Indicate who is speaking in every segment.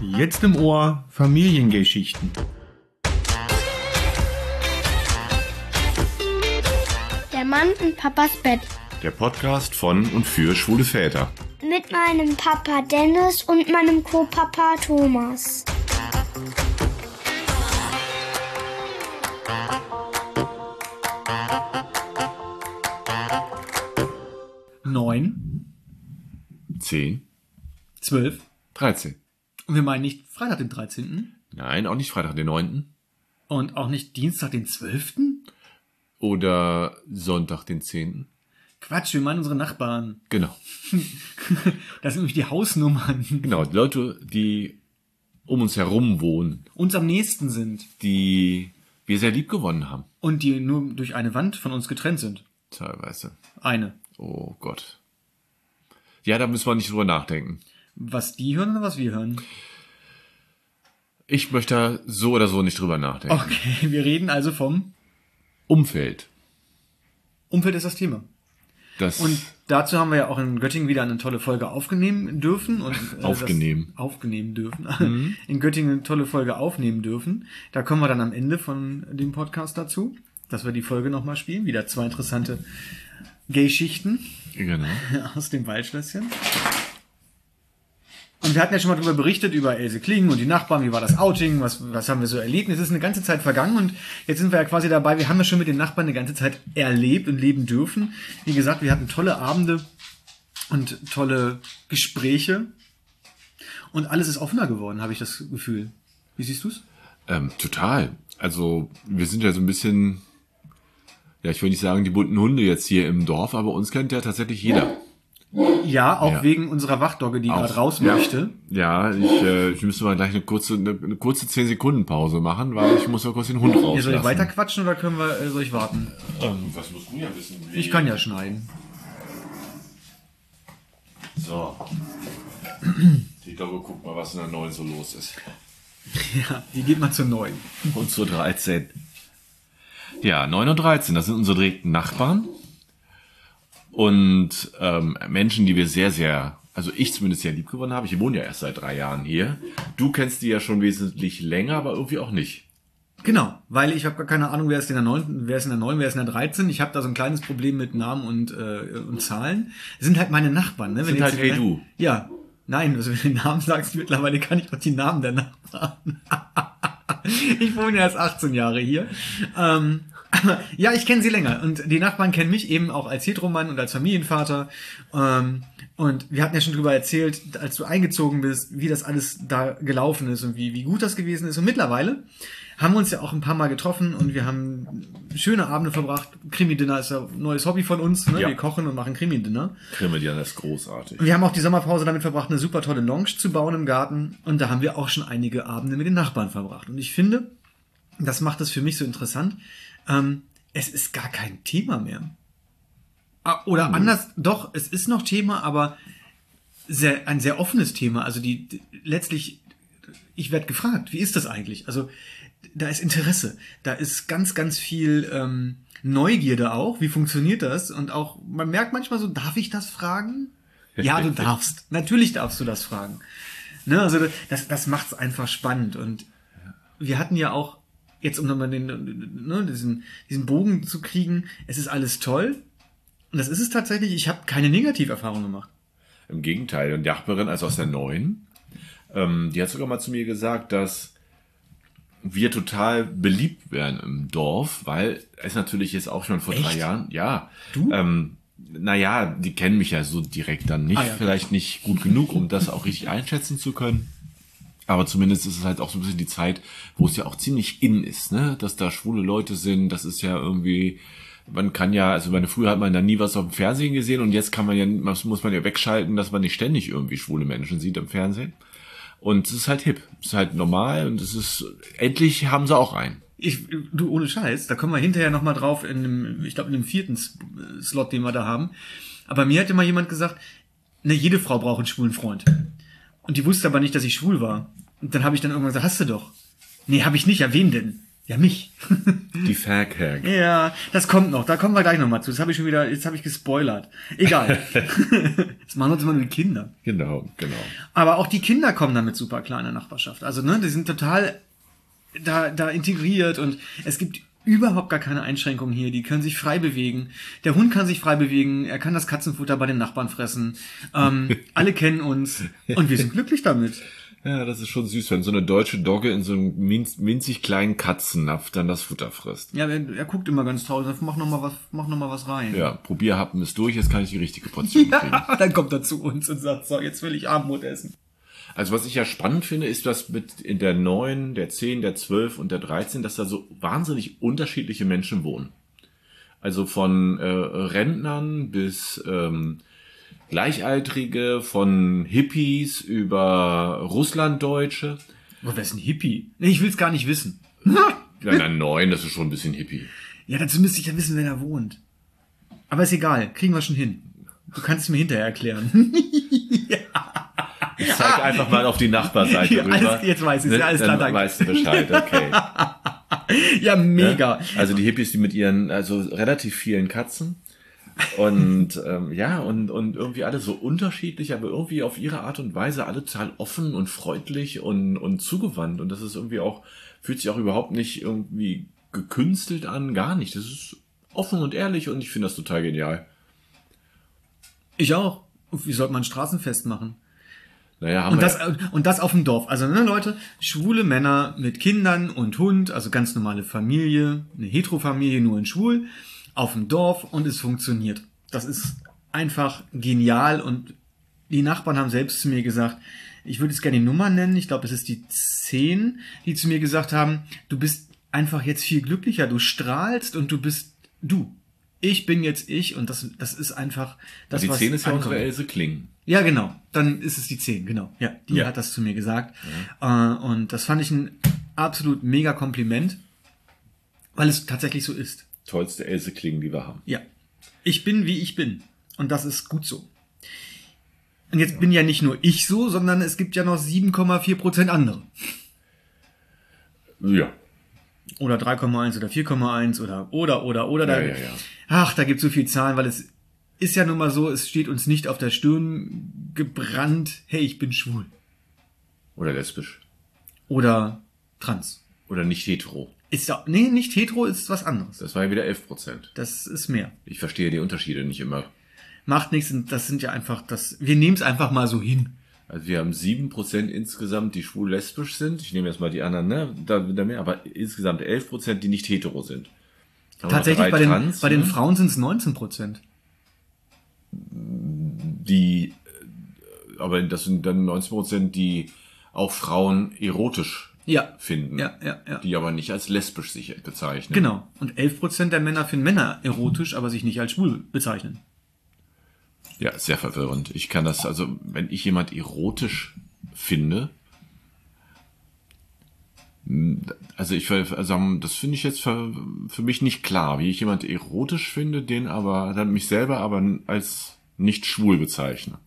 Speaker 1: Jetzt im Ohr Familiengeschichten.
Speaker 2: Der Mann in Papas Bett.
Speaker 3: Der Podcast von und für schwule Väter.
Speaker 2: Mit meinem Papa Dennis und meinem Co-Papa Thomas.
Speaker 1: Neun,
Speaker 3: 10,
Speaker 1: zwölf.
Speaker 3: 13.
Speaker 1: Und wir meinen nicht Freitag den 13.
Speaker 3: Nein, auch nicht Freitag den 9.
Speaker 1: und auch nicht Dienstag den 12.
Speaker 3: Oder Sonntag den 10.
Speaker 1: Quatsch, wir meinen unsere Nachbarn.
Speaker 3: Genau.
Speaker 1: Das sind nämlich die Hausnummern.
Speaker 3: Genau, die Leute, die um uns herum wohnen,
Speaker 1: Uns am nächsten sind.
Speaker 3: die wir sehr lieb gewonnen haben.
Speaker 1: Und die nur durch eine Wand von uns getrennt sind.
Speaker 3: Teilweise.
Speaker 1: Eine.
Speaker 3: Oh Gott. Ja, da müssen wir nicht drüber nachdenken.
Speaker 1: Was die hören oder was wir hören?
Speaker 3: Ich möchte da so oder so nicht drüber nachdenken.
Speaker 1: Okay, wir reden also vom
Speaker 3: Umfeld.
Speaker 1: Umfeld ist das Thema.
Speaker 3: Das
Speaker 1: Und dazu haben wir ja auch in Göttingen wieder eine tolle Folge aufnehmen dürfen. Und, äh,
Speaker 3: Aufgenehm.
Speaker 1: Das, aufgenehmen dürfen. In Göttingen eine tolle Folge aufnehmen dürfen. Da kommen wir dann am Ende von dem Podcast dazu, dass wir die Folge nochmal spielen. Wieder zwei interessante Gay-Schichten
Speaker 3: genau.
Speaker 1: aus dem Waldschlösschen. Und wir hatten ja schon mal darüber berichtet, über Else Klingen und die Nachbarn, wie war das Outing, was, was haben wir so erlebt. Es ist eine ganze Zeit vergangen und jetzt sind wir ja quasi dabei, wir haben ja schon mit den Nachbarn eine ganze Zeit erlebt und leben dürfen. Wie gesagt, wir hatten tolle Abende und tolle Gespräche und alles ist offener geworden, habe ich das Gefühl. Wie siehst du's?
Speaker 3: Ähm, total. Also wir sind ja so ein bisschen, ja, ich will nicht sagen die bunten Hunde jetzt hier im Dorf, aber uns kennt ja tatsächlich jeder.
Speaker 1: Ja, auch
Speaker 3: Ja.
Speaker 1: wegen unserer Wachdogge, die gerade raus
Speaker 3: Ja.
Speaker 1: möchte.
Speaker 3: Ja, ich, äh, ich müsste mal gleich eine kurze, eine, eine kurze 10 Sekunden Pause machen, weil ich muss mal kurz den Hund
Speaker 1: Ja,
Speaker 3: rauslassen.
Speaker 1: soll ich weiter quatschen oder können wir, äh, soll ich warten?
Speaker 3: Ähm, was musst du ja wissen? Wie?
Speaker 1: Ich kann ja schneiden.
Speaker 3: So. Die Dogge guckt mal, was in der neuen so los ist.
Speaker 1: Ja, die geht mal zu neun.
Speaker 3: Und zur 13. Ja, 9 und 13, das sind unsere direkten Nachbarn. Und ähm, Menschen, die wir sehr, sehr, also ich zumindest sehr lieb gewonnen habe. Ich wohne ja erst seit drei Jahren hier. Du kennst die ja schon wesentlich länger, aber irgendwie auch nicht.
Speaker 1: Genau, weil ich habe gar keine Ahnung, wer ist in der 9., wer ist in der 9., wer ist in der 13. Ich habe da so ein kleines Problem mit Namen und, äh, und Zahlen. Das sind halt meine Nachbarn, ne? Wenn
Speaker 3: Sind halt hey du.
Speaker 1: Ja. Nein, also wenn du den Namen sagst, mittlerweile kann ich auch die Namen der Nachbarn. ich wohne ja erst 18 Jahre hier. Ähm, ja, ich kenne sie länger und die Nachbarn kennen mich eben auch als Heteromann und als Familienvater. Ähm, und wir hatten ja schon drüber erzählt, als du eingezogen bist, wie das alles da gelaufen ist und wie, wie gut das gewesen ist. Und mittlerweile haben wir uns ja auch ein paar Mal getroffen und wir haben schöne Abende verbracht. Krimi-Dinner ist ja ein neues Hobby von uns. Ne?
Speaker 3: Ja.
Speaker 1: Wir kochen und machen Krimi-Dinner.
Speaker 3: Krimidian ist großartig.
Speaker 1: Wir haben auch die Sommerpause damit verbracht, eine super tolle Lounge zu bauen im Garten. Und da haben wir auch schon einige Abende mit den Nachbarn verbracht. Und ich finde, das macht es für mich so interessant. Ähm, es ist gar kein Thema mehr. Ah, Oder anders, doch, es ist noch Thema, aber sehr, ein sehr offenes Thema. Also die, die letztlich, ich werde gefragt, wie ist das eigentlich? Also da ist Interesse, da ist ganz, ganz viel ähm, Neugierde auch. Wie funktioniert das? Und auch, man merkt manchmal so, darf ich das fragen? Ja, du darfst. Natürlich darfst du das fragen. Ne, also das, das macht es einfach spannend. Und wir hatten ja auch, jetzt um nochmal den, ne, diesen, diesen Bogen zu kriegen, es ist alles toll. Und das ist es tatsächlich, ich habe keine Negativerfahrung gemacht.
Speaker 3: Im Gegenteil, und die Nachbarin, also aus der neuen, ähm, die hat sogar mal zu mir gesagt, dass wir total beliebt werden im Dorf, weil es natürlich jetzt auch schon vor drei
Speaker 1: Echt?
Speaker 3: Jahren, ja,
Speaker 1: Du?
Speaker 3: ähm, naja, die kennen mich ja so direkt dann nicht,
Speaker 1: Ah, ja.
Speaker 3: vielleicht nicht gut genug, um das auch richtig einschätzen zu können. Aber zumindest ist es halt auch so ein bisschen die Zeit, wo es ja auch ziemlich in ist, ne? Dass da schwule Leute sind, das ist ja irgendwie, man kann ja, also meine früher hat man da nie was auf dem Fernsehen gesehen und jetzt kann man ja, muss man ja wegschalten, dass man nicht ständig irgendwie schwule Menschen sieht im Fernsehen. Und es ist halt hip, es ist halt normal und es ist, endlich haben sie auch einen.
Speaker 1: Ich, du, ohne Scheiß, da kommen wir hinterher nochmal drauf in dem, ich glaube, in dem vierten Slot, den wir da haben. Aber mir hat immer jemand gesagt, ne, jede Frau braucht einen schwulen Freund. Und die wusste aber nicht, dass ich schwul war. Und dann habe ich dann irgendwann gesagt, hast du doch. Nee, habe ich nicht, ja, wen denn? Ja, mich.
Speaker 3: Die Fag-Hag.
Speaker 1: ja, das kommt noch. Da kommen wir gleich nochmal zu. Das habe ich schon wieder, jetzt habe ich gespoilert. Egal. das machen uns immer nur die Kinder.
Speaker 3: Genau, genau.
Speaker 1: Aber auch die Kinder kommen damit super klar in der Nachbarschaft. Also, ne, die sind total da, da integriert und es gibt überhaupt gar keine Einschränkungen hier. Die können sich frei bewegen. Der Hund kann sich frei bewegen. Er kann das Katzenfutter bei den Nachbarn fressen. Ähm, alle kennen uns und wir sind glücklich damit.
Speaker 3: Ja, das ist schon süß, wenn so eine deutsche Dogge in so einem minz, minzig kleinen Katzennapf dann das Futter frisst.
Speaker 1: Ja, er, er guckt immer ganz traurig. Mach noch mal was, mach noch mal was rein.
Speaker 3: Ja, Probierhappen ist durch, jetzt kann ich die richtige Portion kriegen.
Speaker 1: Ja, dann kommt er zu uns und sagt, so, jetzt will ich Abendbrot essen.
Speaker 3: Also was ich ja spannend finde, ist, dass mit in der 9, der 10, der 12 und der 13, dass da so wahnsinnig unterschiedliche Menschen wohnen. Also von äh, Rentnern bis ähm, Gleichaltrige, von Hippies über Russlanddeutsche.
Speaker 1: Oh, wer ist ein Hippie? Nee, ich will's gar nicht wissen.
Speaker 3: Ja, na, 9, das ist schon ein bisschen Hippie.
Speaker 1: Ja, dazu müsste ich ja wissen, wer da wohnt. Aber ist egal, kriegen wir schon hin. Du kannst es mir hinterher erklären.
Speaker 3: Ich zeig einfach mal auf die Nachbarseite
Speaker 1: Ja,
Speaker 3: rüber.
Speaker 1: alles- jetzt weiß ich's, ja, alles klar,
Speaker 3: Dann
Speaker 1: danke.
Speaker 3: weißt du Bescheid, okay.
Speaker 1: ja, mega.
Speaker 3: Also die Hippies, die mit ihren, also relativ vielen Katzen. Und ähm, ja, und, und irgendwie alle so unterschiedlich, aber irgendwie auf ihre Art und Weise alle total offen und freundlich und, und zugewandt. Und das ist irgendwie auch, fühlt sich auch überhaupt nicht irgendwie gekünstelt an, gar nicht. Das ist offen und ehrlich und ich finde das total genial.
Speaker 1: Ich auch. Wie sollte man ein Straßenfest machen?
Speaker 3: Naja, haben
Speaker 1: Und
Speaker 3: wir
Speaker 1: das, und das auf dem Dorf. Also, ne, Leute, schwule Männer mit Kindern und Hund, also ganz normale Familie, eine Heterofamilie, nur in schwul, auf dem Dorf und es funktioniert. Das ist einfach genial und die Nachbarn haben selbst zu mir gesagt, ich würde es gerne die Nummer nennen, ich glaube, es ist die 10, die zu mir gesagt haben, du bist einfach jetzt viel glücklicher, du strahlst und du bist du. Ich bin jetzt ich und das, das ist einfach das,
Speaker 3: die
Speaker 1: was
Speaker 3: 10 ist ja unsere. Else Kling.
Speaker 1: Ja, genau. Dann ist es die 10, genau. Ja, die
Speaker 3: Ja.
Speaker 1: hat das zu mir gesagt. Äh, und das fand ich ein absolut mega Kompliment, weil es tatsächlich so ist.
Speaker 3: Tollste Else Kling, die wir haben.
Speaker 1: Ja. Ich bin, wie ich bin. Und das ist gut so. Und jetzt bin ja nicht nur ich so, sondern es gibt ja noch 7,4 Prozent andere.
Speaker 3: Ja.
Speaker 1: Oder 3,1 oder 4,1 oder, oder, oder, oder. Da,
Speaker 3: Ja, ja, ja.
Speaker 1: Ach, da gibt es so viel Zahlen, weil es ist ja nun mal so, es steht uns nicht auf der Stirn gebrannt, hey, ich bin schwul.
Speaker 3: Oder lesbisch.
Speaker 1: Oder trans.
Speaker 3: Oder nicht hetero.
Speaker 1: Ist ja, nee, nicht hetero ist was anderes.
Speaker 3: Das war ja wieder 11 Prozent.
Speaker 1: Das ist mehr.
Speaker 3: Ich verstehe die Unterschiede nicht immer.
Speaker 1: Macht nichts, das sind ja einfach, das, wir nehmen es einfach mal so hin.
Speaker 3: Also wir haben 7% insgesamt, die schwul-lesbisch sind. Ich nehme jetzt mal die anderen, ne? Da wieder mehr, aber insgesamt 11%, die nicht hetero sind.
Speaker 1: Tatsächlich bei den,
Speaker 3: Trans,
Speaker 1: bei den
Speaker 3: ne?
Speaker 1: Frauen sind es 19 Prozent.
Speaker 3: Die, aber das sind dann 19%, die auch Frauen erotisch
Speaker 1: Ja.
Speaker 3: finden.
Speaker 1: Ja, ja, ja.
Speaker 3: Die aber nicht als lesbisch sich bezeichnen.
Speaker 1: Genau. Und 11 Prozent der Männer finden Männer erotisch, aber sich nicht als schwul bezeichnen.
Speaker 3: Ja, sehr verwirrend. Ich kann das, also, wenn ich jemand erotisch finde, also ich, also das finde ich jetzt für, für mich nicht klar, wie ich jemand erotisch finde, den aber, dann mich selber aber als nicht schwul bezeichne.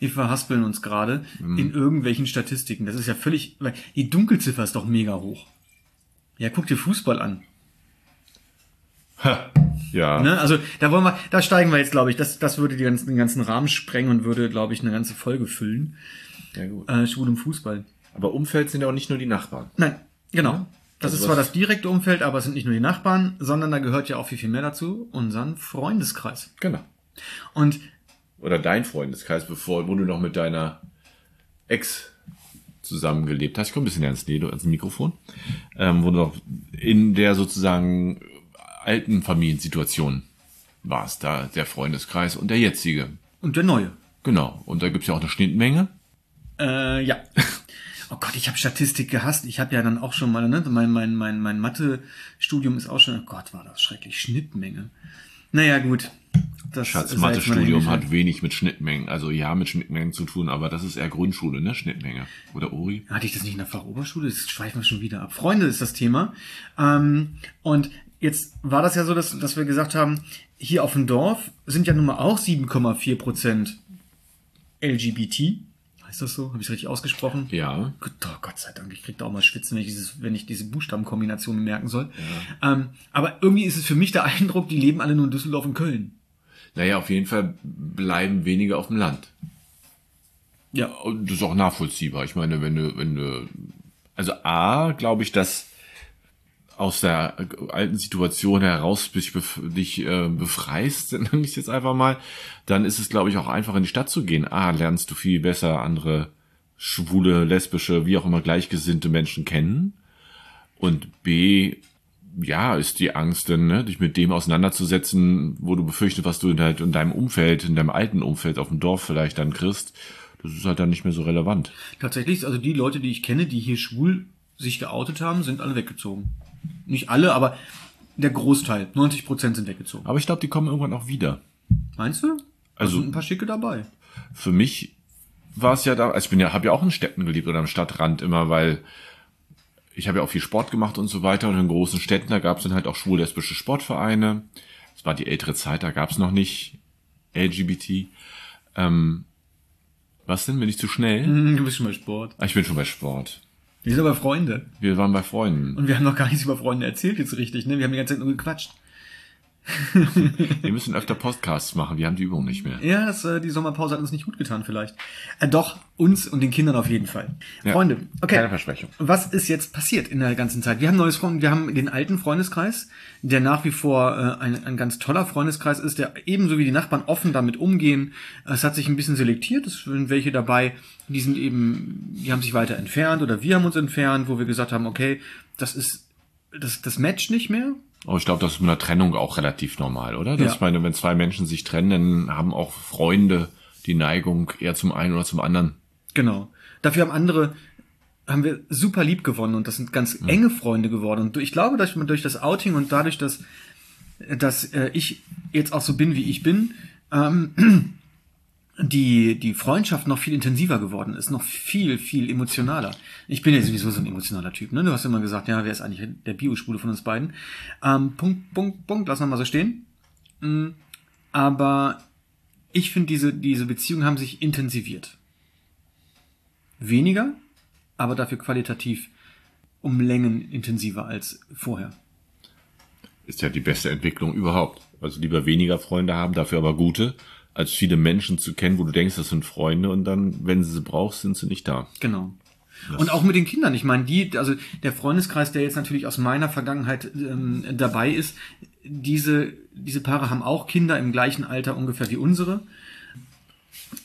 Speaker 1: Wir verhaspeln uns gerade
Speaker 3: Mhm.
Speaker 1: in irgendwelchen Statistiken. Das ist ja völlig, weil die Dunkelziffer ist doch mega hoch. Ja, guck dir Fußball an.
Speaker 3: Ja,
Speaker 1: Ne? Also da wollen wir, da steigen wir jetzt, glaube ich. Das, das würde ganzen, den ganzen Rahmen sprengen und würde, glaube ich, eine ganze Folge füllen.
Speaker 3: ja gut.
Speaker 1: Äh, Schwul im Fußball.
Speaker 3: Aber Umfeld sind ja auch nicht nur die Nachbarn.
Speaker 1: Nein, genau. Das
Speaker 3: Also
Speaker 1: ist zwar das direkte Umfeld, aber es sind nicht nur die Nachbarn, sondern da gehört ja auch viel, viel mehr dazu, unseren Freundeskreis.
Speaker 3: Genau.
Speaker 1: Und
Speaker 3: Oder dein Freundeskreis, bevor, wo du noch mit deiner Ex zusammengelebt hast. Ich komme ein bisschen ans, Nähe, ans Mikrofon. Ähm, wo du noch in der sozusagen alten Familiensituation warst. Da der Freundeskreis und der jetzige.
Speaker 1: und der neue.
Speaker 3: Genau. Und da gibt's ja auch eine Schnittmenge.
Speaker 1: Äh, ja. Oh Gott, ich habe Statistik gehasst. Ich habe ja dann auch schon mal, ne, mein, mein, mein, mein Mathe-Studium ist auch schon, oh Gott, war das schrecklich, Schnittmenge. Naja, gut. Das
Speaker 3: Schatz, Mathe-Studium hat wenig mit Schnittmengen, also ja, mit Schnittmengen zu tun, aber das ist eher Grundschule, ne? Schnittmenge. Oder Uri?
Speaker 1: Hatte ich das nicht in der Fachoberschule? Das schweifen wir schon wieder ab. Freunde ist das Thema. Ähm, und jetzt war das ja so, dass, dass wir gesagt haben, hier auf dem Dorf sind ja nun mal auch 7,4 Prozent LGBT. Heißt das so? Habe ich richtig ausgesprochen?
Speaker 3: Ja.
Speaker 1: Gott, oh, Gott sei Dank, ich krieg da auch mal Schwitzen, wenn ich, dieses, wenn ich diese Buchstabenkombinationen merken soll. Ähm, aber irgendwie ist es für mich der Eindruck, die leben alle nur in Düsseldorf und Köln.
Speaker 3: Naja, auf jeden Fall bleiben wenige auf dem Land.
Speaker 1: Ja.
Speaker 3: Und das ist auch nachvollziehbar. Ich meine, wenn du, wenn du, also A, glaube ich, dass aus der alten Situation heraus dich, bef dich äh, befreist, nenne ich jetzt einfach mal, dann ist es, glaube ich, auch einfach in die Stadt zu gehen. A, lernst du viel besser andere schwule, lesbische, wie auch immer gleichgesinnte Menschen kennen. Und B, ja, ist die Angst, denn, ne, dich mit dem auseinanderzusetzen, wo du befürchtest, was du in, halt in deinem Umfeld, in deinem alten Umfeld auf dem Dorf vielleicht dann kriegst, das ist halt dann nicht mehr so relevant.
Speaker 1: Tatsächlich, also die Leute, die ich kenne, die hier schwul sich geoutet haben, sind alle weggezogen. Nicht alle, aber der Großteil, 90 Prozent sind weggezogen.
Speaker 3: Aber ich glaube, die kommen irgendwann auch wieder.
Speaker 1: Meinst du?
Speaker 3: Also-
Speaker 1: Da sind ein paar Schicke dabei.
Speaker 3: Für mich war es ja da, also ich bin ja, habe ja auch in Städten gelebt oder am Stadtrand immer, weil ich habe ja auch viel Sport gemacht und so weiter und in großen Städten, da gab es dann halt auch schwul-lesbische Sportvereine. Das war die ältere Zeit, da gab es noch nicht LGBT. Ähm, was denn, bin ich zu schnell?
Speaker 1: Hm, Du bist schon bei Sport.
Speaker 3: Ah, Ich bin schon bei Sport.
Speaker 1: Wir sind aber Freunde.
Speaker 3: Wir waren bei Freunden.
Speaker 1: Und wir haben noch gar nichts über Freunde erzählt jetzt richtig, ne? Wir haben die ganze Zeit nur gequatscht.
Speaker 3: Wir müssen öfter Podcasts machen, wir haben die Übung nicht mehr.
Speaker 1: Ja, das, äh, die Sommerpause hat uns nicht gut getan vielleicht. Äh, doch, uns und den Kindern auf jeden Fall.
Speaker 3: Ja.
Speaker 1: Freunde, okay.
Speaker 3: Keine Versprechung.
Speaker 1: Was ist jetzt passiert in der ganzen Zeit? Wir haben ein neues Freund, wir haben den alten Freundeskreis, der nach wie vor äh, ein, ein ganz toller Freundeskreis ist, der ebenso wie die Nachbarn offen damit umgehen. Es hat sich ein bisschen selektiert, es sind welche dabei, die sind eben, die haben sich weiter entfernt oder wir haben uns entfernt, wo wir gesagt haben, okay, das ist das, das matcht nicht mehr.
Speaker 3: Aber ich glaube, das ist mit einer Trennung auch relativ normal, oder? Dass
Speaker 1: Ja.
Speaker 3: ich meine, wenn zwei Menschen sich trennen, dann haben auch Freunde die Neigung eher zum einen oder zum anderen.
Speaker 1: Genau. Dafür haben andere, haben wir super lieb gewonnen und das sind ganz enge Freunde geworden. Und ich glaube, dass man durch das Outing und dadurch, dass, dass äh, ich jetzt auch so bin, wie ich bin, ähm, die, die Freundschaft noch viel intensiver geworden ist, noch viel, viel emotionaler. Ich bin ja sowieso so ein emotionaler Typ, ne? Du hast immer gesagt, ja, wer ist eigentlich der Biospule von uns beiden? Ähm, Punkt, Punkt, Punkt, lassen wir mal so stehen. Mm, Aber ich finde, diese, diese Beziehungen haben sich intensiviert. Weniger, aber dafür qualitativ um Längen intensiver als vorher.
Speaker 3: Ist ja die beste Entwicklung überhaupt. Also lieber weniger Freunde haben, dafür aber gute, als viele Menschen zu kennen, wo du denkst, das sind Freunde und dann, wenn sie sie brauchst, sind sie nicht da.
Speaker 1: Genau. Und auch mit den Kindern. Ich meine, die, also der Freundeskreis, der jetzt natürlich aus meiner Vergangenheit ähm, dabei ist, diese, diese Paare haben auch Kinder im gleichen Alter ungefähr wie unsere.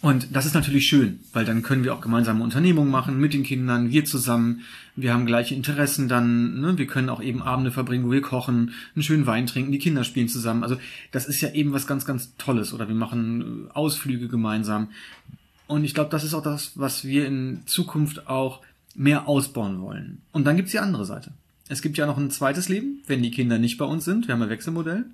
Speaker 1: Und das ist natürlich schön, weil dann können wir auch gemeinsame Unternehmungen machen mit den Kindern, wir zusammen. Wir haben gleiche Interessen dann, ne? wir können auch eben Abende verbringen, wo wir kochen, einen schönen Wein trinken, die Kinder spielen zusammen. Also das ist ja eben was ganz, ganz Tolles. Oder wir machen äh, Ausflüge gemeinsam. Und ich glaube, das ist auch das, was wir in Zukunft auch mehr ausbauen wollen. Und dann gibt's die andere Seite. Es gibt ja noch ein zweites Leben, wenn die Kinder nicht bei uns sind. Wir haben ein Wechselmodell.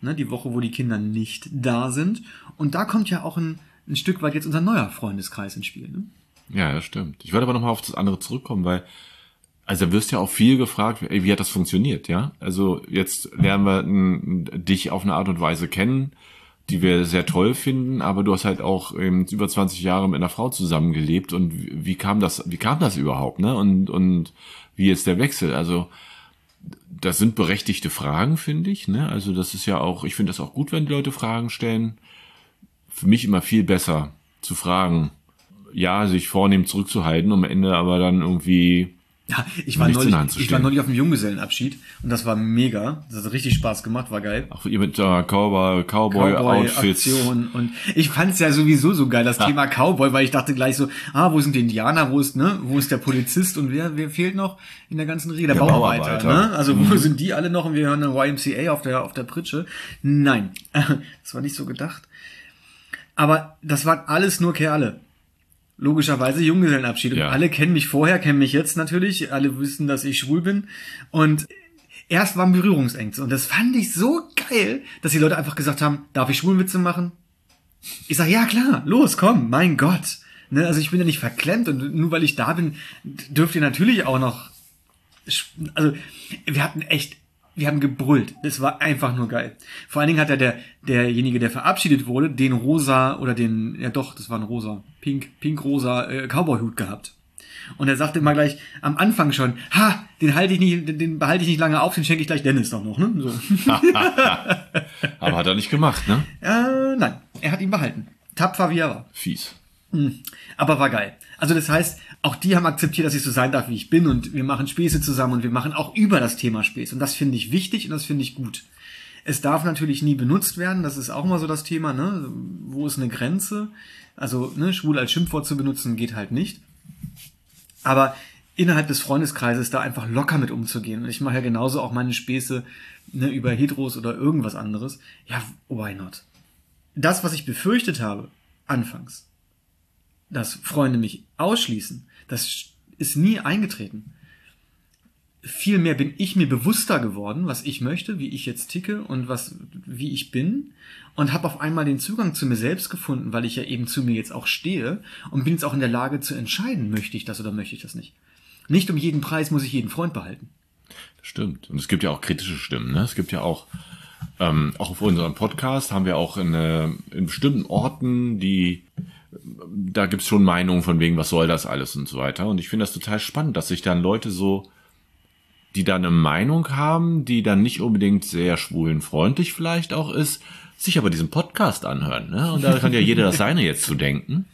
Speaker 1: Ne, die Woche, wo die Kinder nicht da sind. Und da kommt ja auch ein, ein Stück weit jetzt unser neuer Freundeskreis ins Spiel. Ne?
Speaker 3: Ja, das stimmt. Ich würde aber nochmal auf das andere zurückkommen, weil, also da wirst ja auch viel gefragt, ey, wie hat das funktioniert, ja? Also jetzt lernen wir n, dich auf eine Art und Weise kennen, die wir sehr toll finden, aber du hast halt auch ähm, über 20 Jahre mit einer Frau zusammengelebt und wie, wie kam das, wie kam das überhaupt, ne? Und, und wie ist der Wechsel? Also, das sind berechtigte Fragen, finde ich, ne? Also, das ist ja auch, ich finde das auch gut, wenn die Leute Fragen stellen. Für mich immer viel besser zu fragen, ja, sich vornehm zurückzuhalten, um am Ende aber dann irgendwie
Speaker 1: Ja, ich war, neulich, ich war neulich auf dem Junggesellenabschied und das war mega. Das hat richtig Spaß gemacht, war geil.
Speaker 3: auch ihr mit äh, Cowboy, Cowboy, Outfits.
Speaker 1: Cowboy-Aktion und ich fand's ja sowieso so geil, das Thema Cowboy, weil ich dachte gleich so, ah, wo sind die Indianer, wo ist, ne, wo ist der Polizist und wer, wer fehlt noch in der ganzen Rede? Der,
Speaker 3: Der
Speaker 1: Bauarbeiter,
Speaker 3: Bauarbeiter.
Speaker 1: ne? Also wo sind die alle noch und wir hören eine YMCA auf der, auf der Pritsche? Nein, das war nicht so gedacht. Aber das waren alles nur Kerle. Logischerweise Junggesellenabschied. Und
Speaker 3: Ja.
Speaker 1: alle kennen mich vorher, kennen mich jetzt natürlich. Alle wissen, dass ich schwul bin. Und erst waren Berührungsängste. Und das fand ich so geil, dass die Leute einfach gesagt haben, darf ich Schwulwitze machen? Ich sag, ja klar, los, komm, mein Gott. Ne, also ich bin ja nicht verklemmt und nur weil ich da bin, dürft ihr natürlich auch noch. Also wir hatten echt Wir haben gebrüllt. Es war einfach nur geil. Vor allen Dingen hat er der, derjenige, der verabschiedet wurde, den rosa oder den, ja doch, das war ein rosa, pink, pink-rosa äh, Cowboy-Hut gehabt. Und er sagte immer gleich am Anfang schon, ha, den halte ich nicht, den, den behalte ich nicht lange auf, den schenke ich gleich Dennis doch noch, ne? So.
Speaker 3: Aber hat er nicht gemacht, ne?
Speaker 1: äh, nein, er hat ihn behalten. Tapfer wie er war.
Speaker 3: Fies.
Speaker 1: Aber war geil. Also das heißt, auch die haben akzeptiert, dass ich so sein darf, wie ich bin und wir machen Späße zusammen und wir machen auch über das Thema Späße. Und das finde ich wichtig und das finde ich gut. Es darf natürlich nie benutzt werden, das ist auch immer so das Thema, ne? Wo ist eine Grenze? Also, ne, schwul als Schimpfwort zu benutzen geht halt nicht. Aber innerhalb des Freundeskreises da einfach locker mit umzugehen. Und ich mache ja genauso auch meine Späße ne, über Heteros oder irgendwas anderes. Ja, why not? Das, was ich befürchtet habe, anfangs, dass Freunde mich ausschließen, das ist nie eingetreten. Vielmehr bin ich mir bewusster geworden, was ich möchte, wie ich jetzt ticke und was, wie ich bin und habe auf einmal den Zugang zu mir selbst gefunden, weil ich ja eben zu mir jetzt auch stehe und bin jetzt auch in der Lage zu entscheiden, möchte ich das oder möchte ich das nicht. Nicht um jeden Preis muss ich jeden Freund behalten.
Speaker 3: Das stimmt. Und es gibt ja auch kritische Stimmen. Ne? Es gibt ja auch, ähm, auch auf unserem Podcast haben wir auch in, äh, in bestimmten Orten, die, da gibt's schon Meinungen von wegen, was soll das alles und so weiter. Und ich finde das total spannend, dass sich dann Leute so, die da eine Meinung haben, die dann nicht unbedingt sehr schwulenfreundlich vielleicht auch ist, sich aber diesen Podcast anhören. Ne? Und da kann ja jeder das seine jetzt zu denken.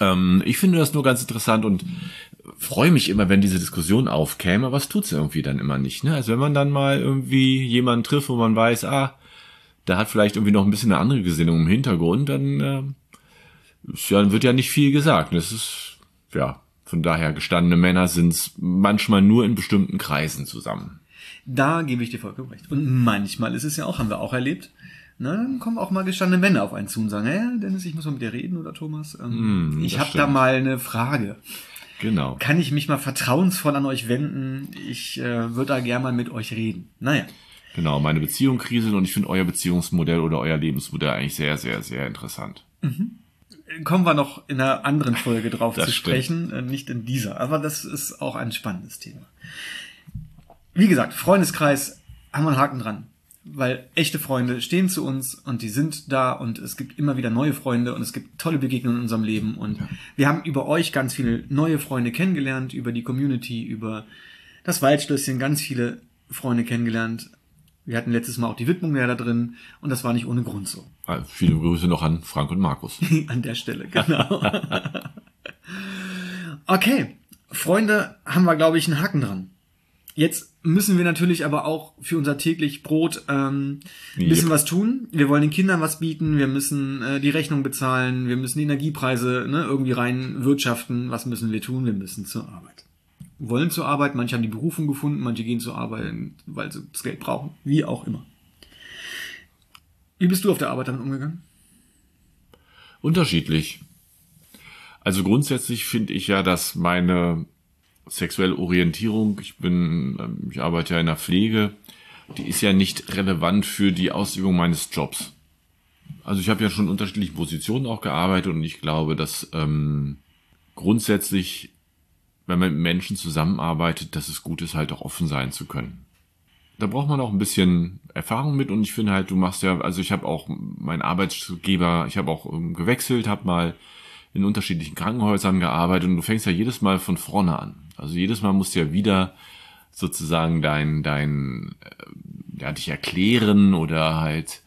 Speaker 3: Ähm, ich finde das nur ganz interessant und freue mich immer, wenn diese Diskussion aufkäme, aber es tut's irgendwie dann immer nicht. Ne? Also wenn man dann mal irgendwie jemanden trifft, wo man weiß, ah, da hat vielleicht irgendwie noch ein bisschen eine andere Gesinnung im Hintergrund, dann, äh, ist ja, wird ja nicht viel gesagt. Das ist, ja, von daher gestandene Männer sind's manchmal nur in bestimmten Kreisen zusammen.
Speaker 1: Da gebe ich dir vollkommen recht. Und manchmal ist es ja auch, haben wir auch erlebt, ne, dann kommen auch mal gestandene Männer auf einen zu und sagen, ja, Dennis, ich muss mal mit dir reden oder Thomas. Ähm,
Speaker 3: Mm,
Speaker 1: ich habe da mal eine Frage.
Speaker 3: Genau.
Speaker 1: Kann ich mich mal vertrauensvoll an euch wenden? Ich äh, würde da gerne mal mit euch reden. Naja.
Speaker 3: Genau, meine Beziehung kriselt und ich finde euer Beziehungsmodell oder euer Lebensmodell eigentlich sehr, sehr, sehr interessant.
Speaker 1: Kommen wir noch in einer anderen Folge drauf
Speaker 3: Das
Speaker 1: zu
Speaker 3: stimmt.
Speaker 1: sprechen, äh, nicht in dieser. Aber das ist auch ein spannendes Thema. Wie gesagt, Freundeskreis haben wir einen Haken dran. Weil echte Freunde stehen zu uns und die sind da und es gibt immer wieder neue Freunde und es gibt tolle Begegnungen in unserem Leben und wir haben über euch ganz viele neue Freunde kennengelernt, über die Community, über das Waldschlösschen ganz viele Freunde kennengelernt. Wir hatten letztes Mal auch die Widmung ja da drin und das war nicht ohne Grund so.
Speaker 3: Ah, Viele Grüße noch an Frank und Markus.
Speaker 1: An der Stelle, genau. okay, Freunde, haben wir, glaube ich, einen Haken dran. Jetzt müssen wir natürlich aber auch für unser täglich Brot ähm, ein bisschen
Speaker 3: Yep.
Speaker 1: was tun. Wir wollen den Kindern was bieten, wir müssen äh, die Rechnung bezahlen, wir müssen die Energiepreise ne, irgendwie rein wirtschaften. Was müssen wir tun? Wir müssen zur Arbeit. Wollen zur Arbeit, manche haben die Berufung gefunden, manche gehen zur Arbeit, weil sie das Geld brauchen. Wie auch immer. Wie bist du auf der Arbeit damit umgegangen?
Speaker 3: Unterschiedlich. Also grundsätzlich finde ich ja, dass meine sexuelle Orientierung, ich bin, ähm, ich arbeite ja in der Pflege, die ist ja nicht relevant für die Ausübung meines Jobs. Also ich habe ja schon in unterschiedlichen Positionen auch gearbeitet und ich glaube, dass ähm, grundsätzlich, wenn man mit Menschen zusammenarbeitet, dass es gut ist, halt auch offen sein zu können. Da braucht man auch ein bisschen Erfahrung mit und ich finde halt, du machst ja, also ich habe auch meinen Arbeitsgeber, ich habe auch ähm, gewechselt, habe mal in unterschiedlichen Krankenhäusern gearbeitet und du fängst ja jedes Mal von vorne an. Also jedes Mal musst du ja wieder sozusagen dein, dein, äh, ja, dich erklären oder halt,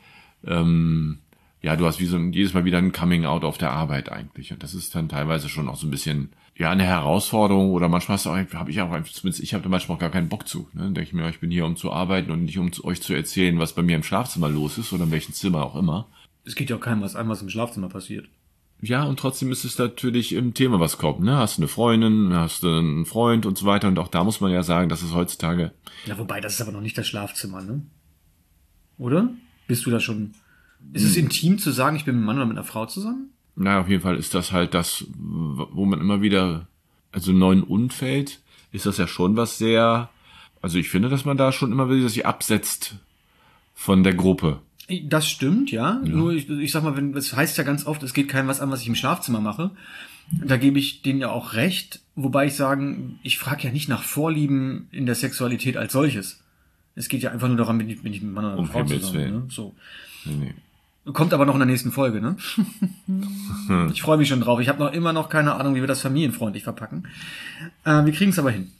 Speaker 3: ähm, ja, du hast wie so ein, jedes Mal wieder ein Coming Out auf der Arbeit eigentlich. Und das ist dann teilweise schon auch so ein bisschen, ja, eine Herausforderung oder manchmal hast du auch, habe ich auch zumindest ich habe manchmal auch gar keinen Bock zu. Ne? Denke ich mir, ich bin hier, um zu arbeiten und nicht um zu, euch zu erzählen, was bei mir im Schlafzimmer los ist oder in welchem Zimmer auch immer.
Speaker 1: Es geht ja auch keinem was an, was im Schlafzimmer passiert.
Speaker 3: Ja, und trotzdem ist es natürlich im Thema was kommt, ne? Hast du eine Freundin, hast du einen Freund und so weiter. Und auch da muss man ja sagen, dass es heutzutage,
Speaker 1: Ja, wobei, das ist aber noch nicht das Schlafzimmer, ne? Oder? Bist du da schon. Ist es intim zu sagen, ich bin mit einem Mann oder mit einer Frau zusammen?
Speaker 3: Naja, auf jeden Fall ist das halt das, wo man immer wieder, also neuen Umfeld, ist das ja schon was sehr, also ich finde, dass man da schon immer wieder sich absetzt von der Gruppe.
Speaker 1: Das stimmt, ja. Nur, ich, ich sag mal, wenn, das heißt ja ganz oft, es geht keinem was an, was ich im Schlafzimmer mache. Da gebe ich denen ja auch recht. Wobei ich sagen, ich frage ja nicht nach Vorlieben in der Sexualität als solches. Es geht ja einfach nur darum, bin ich, bin ich mit Mann oder
Speaker 3: Um
Speaker 1: Frau zusammen. Ne? So.
Speaker 3: Nee, nee.
Speaker 1: Kommt aber noch in der nächsten Folge, ne? ich freue mich schon drauf. Ich habe noch immer noch keine Ahnung, wie wir das familienfreundlich verpacken. Äh, wir kriegen es aber hin.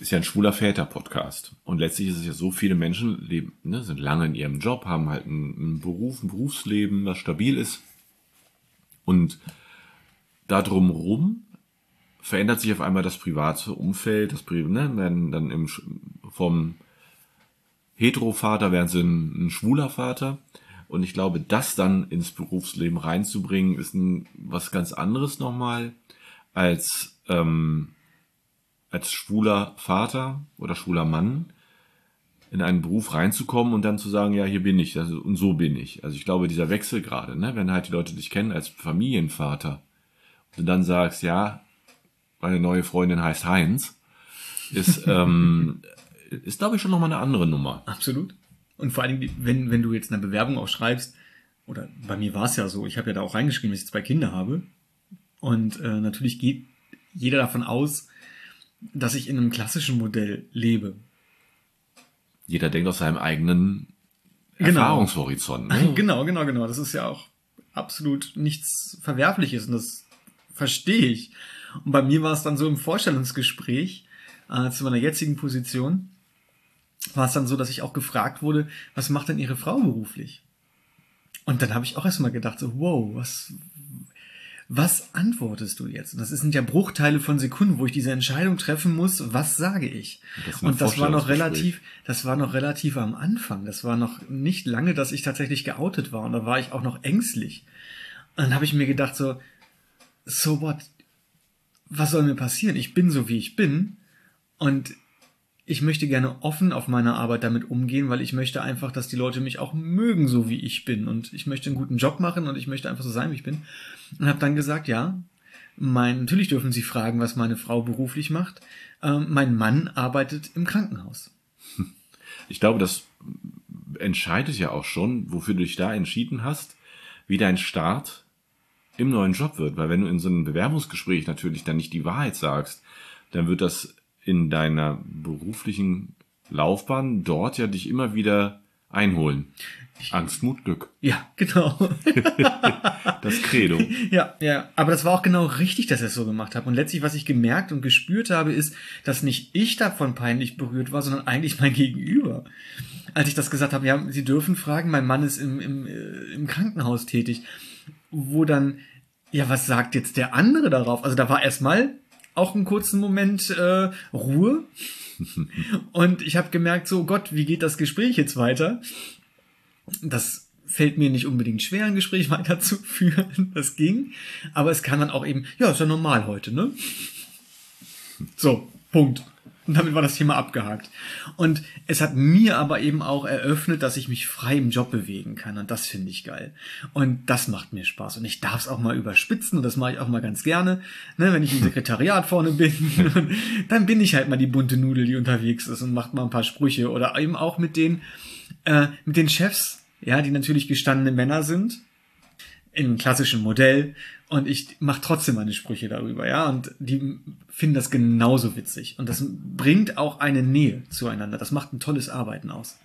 Speaker 3: ist ja ein schwuler Väter-Podcast. Und letztlich ist es ja so, viele Menschen leben, ne, sind lange in ihrem Job, haben halt einen, einen Beruf, ein Berufsleben, das stabil ist. Und da drumherum verändert sich auf einmal das private Umfeld, das ne, werden dann im, vom Hetero-Vater werden sie ein, ein schwuler Vater. Und ich glaube, das dann ins Berufsleben reinzubringen, ist ein, was ganz anderes nochmal als ähm, als schwuler Vater oder schwuler Mann in einen Beruf reinzukommen und dann zu sagen, ja, hier bin ich das, und so bin ich. Also ich glaube, dieser Wechsel gerade, ne, wenn halt die Leute dich kennen als Familienvater und du dann sagst, ja, meine neue Freundin heißt Heinz, ist, ähm, ist glaube ich schon nochmal eine andere Nummer.
Speaker 1: Absolut. Und vor allen Dingen, wenn, wenn du jetzt eine Bewerbung auch schreibst, oder bei mir war es ja so, ich habe ja da auch reingeschrieben, dass ich zwei Kinder habe. Und äh, natürlich geht jeder davon aus, dass ich in einem klassischen Modell lebe.
Speaker 3: Jeder denkt aus seinem eigenen
Speaker 1: Genau.
Speaker 3: Erfahrungshorizont. Ne?
Speaker 1: Genau, genau, genau. Das ist ja auch absolut nichts Verwerfliches und das verstehe ich. Und bei mir war es dann so im Vorstellungsgespräch äh, zu meiner jetzigen Position, war es dann so, dass ich auch gefragt wurde, was macht denn Ihre Frau beruflich? Und dann habe ich auch erstmal gedacht, so, wow, was, was antwortest du jetzt? Und das sind ja Bruchteile von Sekunden, wo ich diese Entscheidung treffen muss, was sage ich?
Speaker 3: Das
Speaker 1: Und das war noch relativ, das war noch relativ am Anfang. Das war noch nicht lange, dass ich tatsächlich geoutet war. Und da war ich auch noch ängstlich. Und dann habe ich mir gedacht, so, so what? Was soll mir passieren? Ich bin so, wie ich bin. Und ich möchte gerne offen auf meiner Arbeit damit umgehen, weil ich möchte einfach, dass die Leute mich auch mögen, so wie ich bin. Und ich möchte einen guten Job machen und ich möchte einfach so sein, wie ich bin. Und habe dann gesagt, ja, mein, natürlich dürfen Sie fragen, was meine Frau beruflich macht. Ähm, mein Mann arbeitet im Krankenhaus.
Speaker 3: Ich glaube, das entscheidet ja auch schon, wofür du dich da entschieden hast, wie dein Start im neuen Job wird. Weil wenn du in so einem Bewerbungsgespräch natürlich dann nicht die Wahrheit sagst, dann wird das in deiner beruflichen Laufbahn dort ja dich immer wieder einholen. Angst, Mut, Glück.
Speaker 1: Ja, genau.
Speaker 3: Das Credo.
Speaker 1: Ja, ja, aber das war auch genau richtig, dass ich es so gemacht habe. Und letztlich, was ich gemerkt und gespürt habe, ist, dass nicht ich davon peinlich berührt war, sondern eigentlich mein Gegenüber. Als ich das gesagt habe, ja, Sie dürfen fragen, mein Mann ist im, im, äh, im Krankenhaus tätig, wo dann, ja, was sagt jetzt der andere darauf? Also da war erstmal auch einen kurzen Moment äh, Ruhe. Und ich habe gemerkt, so Gott, wie geht das Gespräch jetzt weiter? Das fällt mir nicht unbedingt schwer, ein Gespräch weiterzuführen. Das ging. Aber es kann dann auch eben, ja, ist ja normal heute, ne? So, Punkt. Und damit war das Thema abgehakt. Und es hat mir aber eben auch eröffnet, dass ich mich frei im Job bewegen kann. Und das finde ich geil. Und das macht mir Spaß. Und ich darf es auch mal überspitzen. Und das mache ich auch mal ganz gerne. Ne, wenn ich im Sekretariat vorne bin, dann bin ich halt mal die bunte Nudel, die unterwegs ist und macht mal ein paar Sprüche. Oder eben auch mit den, äh, mit den Chefs, ja, die natürlich gestandene Männer sind im klassischen Modell und ich mache trotzdem meine Sprüche darüber, ja, und die finden das genauso witzig und das bringt auch eine Nähe zueinander. Das macht ein tolles Arbeiten aus.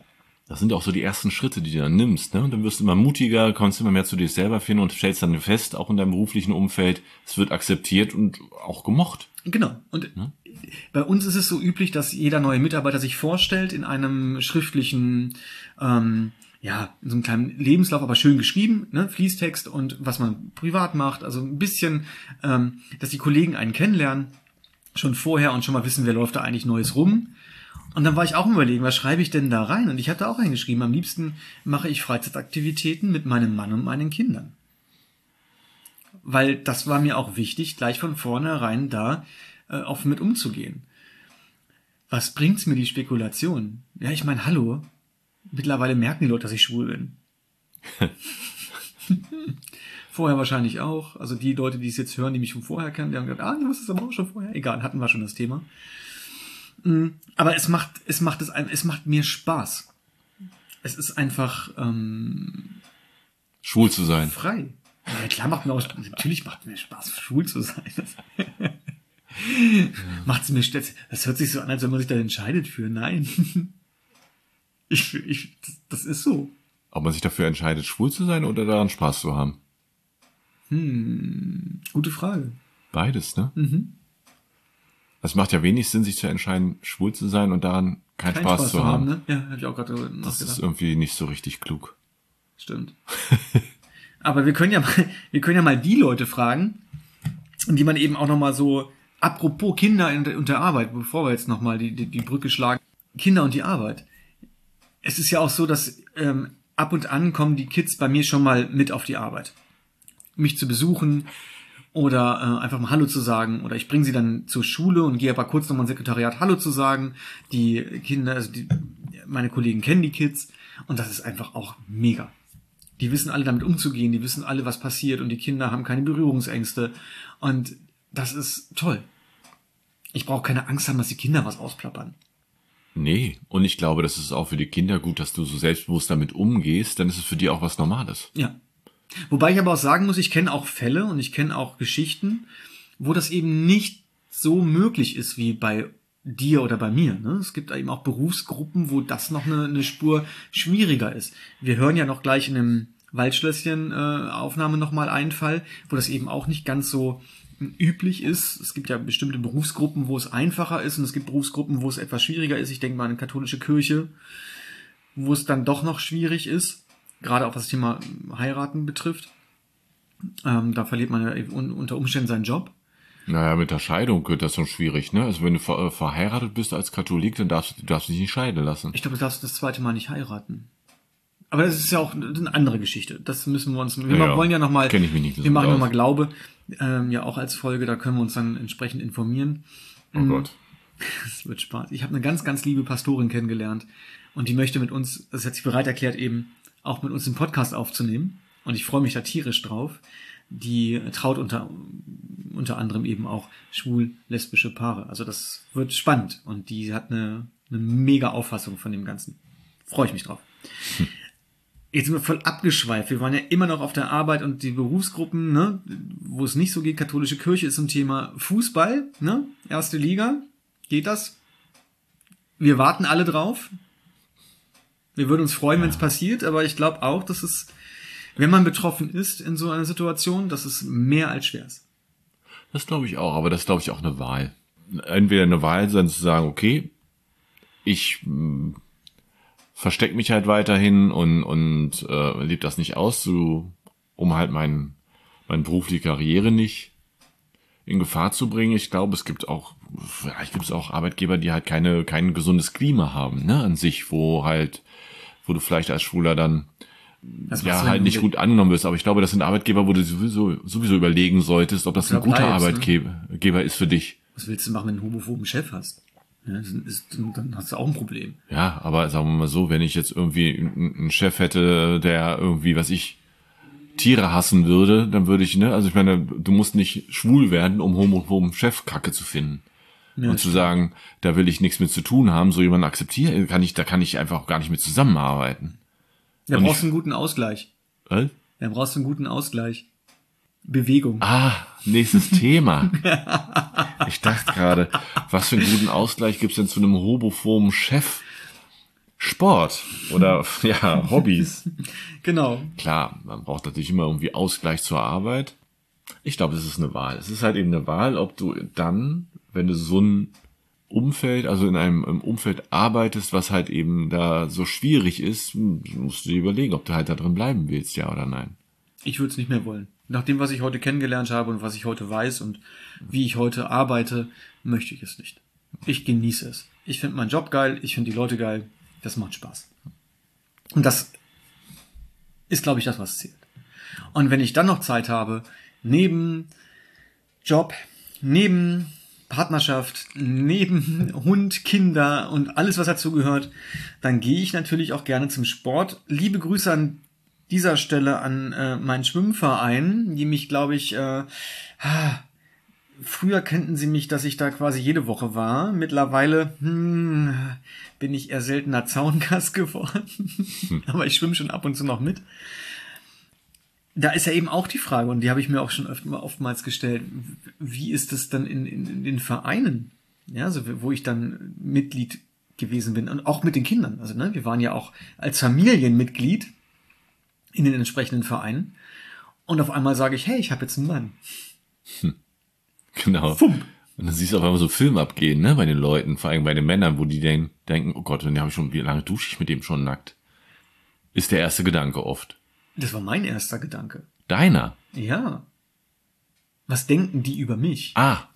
Speaker 3: Das sind auch so die ersten Schritte, die du dann nimmst. Ne? Und dann wirst du immer mutiger, kommst immer mehr zu dir selber finden und stellst dann fest, auch in deinem beruflichen Umfeld, es wird akzeptiert und auch gemocht.
Speaker 1: Genau. Und bei uns ist es so üblich, dass jeder neue Mitarbeiter sich vorstellt in einem schriftlichen, ähm, ja, in so einem kleinen Lebenslauf, aber schön geschrieben, ne, Fließtext und was man privat macht. Also ein bisschen, ähm, dass die Kollegen einen kennenlernen, schon vorher und schon mal wissen, wer läuft da eigentlich Neues rum. Und dann war ich auch überlegen, was schreibe ich denn da rein? Und ich hatte auch eingeschrieben, am liebsten mache ich Freizeitaktivitäten mit meinem Mann und meinen Kindern. Weil das war mir auch wichtig, gleich von vornherein da äh, offen mit umzugehen. Was bringt's mir die Spekulation? Ja, ich meine, hallo, mittlerweile merken die Leute, dass ich schwul bin. vorher wahrscheinlich auch. Also die Leute, die es jetzt hören, die mich von vorher kennen, die haben gesagt, ah, du wusstest aber auch schon vorher. Egal, hatten wir schon das Thema. Mm, Aber es macht, es macht es, es macht mir Spaß. Es ist einfach ähm,
Speaker 3: Schwul zu sein.
Speaker 1: frei. Ja, klar macht mir auch, natürlich macht mir Spaß, schwul zu sein. Macht's mir stets. Das hört sich so an, als wenn man sich da entscheidet für. Nein. Ich, ich, das, ist so.
Speaker 3: Ob man sich dafür entscheidet, schwul zu sein oder daran Spaß zu haben?
Speaker 1: Gute Frage.
Speaker 3: Beides, ne? Mhm. Es macht ja wenig Sinn, sich zu entscheiden, schwul zu sein und daran keinen
Speaker 1: Kein
Speaker 3: Spaß, zu haben.
Speaker 1: ne? Ja, hab ich auch gerade
Speaker 3: Das ist
Speaker 1: nachgedacht.
Speaker 3: irgendwie nicht so richtig klug.
Speaker 1: Stimmt. Aber wir können ja mal, wir können ja mal die Leute fragen, die man eben auch noch mal so, apropos Kinder in der, und der Arbeit, bevor wir jetzt noch mal die, die, die Brücke schlagen, Kinder und die Arbeit. Es ist ja auch so, dass ähm, ab und an kommen die Kids bei mir schon mal mit auf die Arbeit. Mich zu besuchen oder äh, einfach mal Hallo zu sagen oder ich bringe sie dann zur Schule und gehe aber kurz noch mal ins Sekretariat Hallo zu sagen. Die Kinder, also die, meine Kollegen kennen die Kids und das ist einfach auch mega. Die wissen alle damit umzugehen, die wissen alle, was passiert und die Kinder haben keine Berührungsängste und das ist toll. Ich brauche keine Angst haben, dass die Kinder was ausplappern.
Speaker 3: Nee, und ich glaube, das ist auch für die Kinder gut, dass du so selbstbewusst damit umgehst, dann ist es für die auch was Normales.
Speaker 1: Ja. Wobei ich aber auch sagen muss, ich kenne auch Fälle und ich kenne auch Geschichten, wo das eben nicht so möglich ist wie bei dir oder bei mir. Ne? Es gibt eben auch Berufsgruppen, wo das noch eine, eine Spur schwieriger ist. Wir hören ja noch gleich in einem Waldschlösschen-Aufnahme nochmal einen Fall, wo das eben auch nicht ganz so üblich ist. Es gibt ja bestimmte Berufsgruppen, wo es einfacher ist und es gibt Berufsgruppen, wo es etwas schwieriger ist. Ich denke mal an eine katholische Kirche, wo es dann doch noch schwierig ist, gerade auch was das Thema Heiraten betrifft. Ähm, da verliert man ja unter Umständen seinen Job.
Speaker 3: Naja, mit der Scheidung wird das schon schwierig, ne? Also wenn du ver verheiratet bist als Katholik, dann darfst du darfst dich nicht scheiden lassen.
Speaker 1: Ich glaube, du darfst das zweite Mal nicht heiraten. Aber das ist ja auch eine andere Geschichte. Das müssen wir uns. Wir
Speaker 3: Ja,
Speaker 1: wollen ja nochmal.
Speaker 3: Kenn ich mich nicht so
Speaker 1: Wir machen nochmal Glaube. Ähm, ja, auch als Folge, da können wir uns dann entsprechend informieren.
Speaker 3: Oh Gott.
Speaker 1: Es wird Spaß. Ich habe eine ganz, ganz liebe Pastorin kennengelernt und die möchte mit uns, das hat sich bereit erklärt, eben auch mit uns den Podcast aufzunehmen. Und ich freue mich da tierisch drauf. Die traut unter, unter anderem eben auch schwul-lesbische Paare. Also das wird spannend und die hat eine, eine mega Auffassung von dem Ganzen. Freue ich mich drauf. Jetzt sind wir voll abgeschweift. Wir waren ja immer noch auf der Arbeit und die Berufsgruppen, ne, wo es nicht so geht. Katholische Kirche ist ein Thema Fußball, ne, erste Liga. Geht das? Wir warten alle drauf. Wir würden uns freuen, wenn es passiert, aber ich glaube auch, dass es, wenn man betroffen ist in so einer Situation, dass es mehr als schwer ist.
Speaker 3: Das glaube ich auch, aber das glaube ich auch eine Wahl. Entweder eine Wahl, dann zu sagen, okay, ich versteck mich halt weiterhin und, und äh, lebe das nicht aus, so, um halt mein, meine berufliche Karriere nicht in Gefahr zu bringen. Ich glaube, es gibt auch, vielleicht gibt es auch Arbeitgeber, die halt keine, kein gesundes Klima haben, ne, an sich, wo halt, wo du vielleicht als Schwuler dann
Speaker 1: Das
Speaker 3: ja halt nicht gut angenommen wirst. Aber ich glaube, das sind Arbeitgeber, wo du sowieso, sowieso überlegen solltest, ob das ein guter
Speaker 1: bleibst, ne?
Speaker 3: Arbeitgeber Geber ist für dich.
Speaker 1: Was willst du machen, wenn du einen homophoben Chef hast? Ja, dann hast du auch ein Problem.
Speaker 3: Ja, aber sagen wir mal so, wenn ich jetzt irgendwie einen Chef hätte, der irgendwie, was ich, Tiere hassen würde, dann würde ich, ne, also ich meine, du musst nicht schwul werden, um homophoben Chef Kacke zu finden.
Speaker 1: Ja,
Speaker 3: und zu sagen, da will ich nichts mit zu tun haben, so jemanden akzeptieren, kann ich, da kann ich einfach auch gar nicht mit zusammenarbeiten.
Speaker 1: Da
Speaker 3: Und
Speaker 1: brauchst du einen guten Ausgleich.
Speaker 3: Was?
Speaker 1: Da brauchst du einen guten Ausgleich. Bewegung.
Speaker 3: Ah, nächstes Thema. Ich dachte gerade, was für einen guten Ausgleich gibt's denn zu einem homophoben Chef? Sport oder ja, Hobbys.
Speaker 1: Genau.
Speaker 3: Klar, man braucht natürlich immer irgendwie Ausgleich zur Arbeit. Ich glaube, es ist eine Wahl. Es ist halt eben eine Wahl, ob du dann, wenn du so ein Umfeld, also in einem Umfeld arbeitest, was halt eben da so schwierig ist, musst du dir überlegen, ob du halt da drin bleiben willst, ja oder nein.
Speaker 1: Ich würde es nicht mehr wollen. Nach dem, was ich heute kennengelernt habe und was ich heute weiß und wie ich heute arbeite, möchte ich es nicht. Ich genieße es. Ich finde meinen Job geil, ich finde die Leute geil. Das macht Spaß. Und das ist, glaube ich, das, was zählt. Und wenn ich dann noch Zeit habe, neben Job, neben Partnerschaft, neben Hund, Kinder und alles, was dazu gehört, dann gehe ich natürlich auch gerne zum Sport. Liebe Grüße an dieser Stelle an äh, meinen Schwimmverein, die mich, glaube ich, äh, früher kannten sie mich, dass ich da quasi jede Woche war. Mittlerweile hm, bin ich eher seltener Zaungast geworden, aber ich schwimme schon ab und zu noch mit. da ist ja eben auch die Frage, und die habe ich mir auch schon oft, oftmals gestellt, wie ist es dann in, in, in den Vereinen, ja, also wo ich dann Mitglied gewesen bin und auch mit den Kindern. Also ne, wir waren ja auch als Familienmitglied in den entsprechenden Vereinen und auf einmal sage ich, hey, ich habe jetzt einen Mann.
Speaker 3: Genau.
Speaker 1: Fump.
Speaker 3: Und dann siehst du auf einmal so Film abgehen, ne, bei den Leuten, vor allem bei den Männern, wo die den, denken, oh Gott, dann habe ich schon, wie lange dusche ich mit dem schon nackt? Ist der erste Gedanke oft.
Speaker 1: Das war mein erster Gedanke.
Speaker 3: Deiner.
Speaker 1: Ja. Was denken die über mich?
Speaker 3: Ah,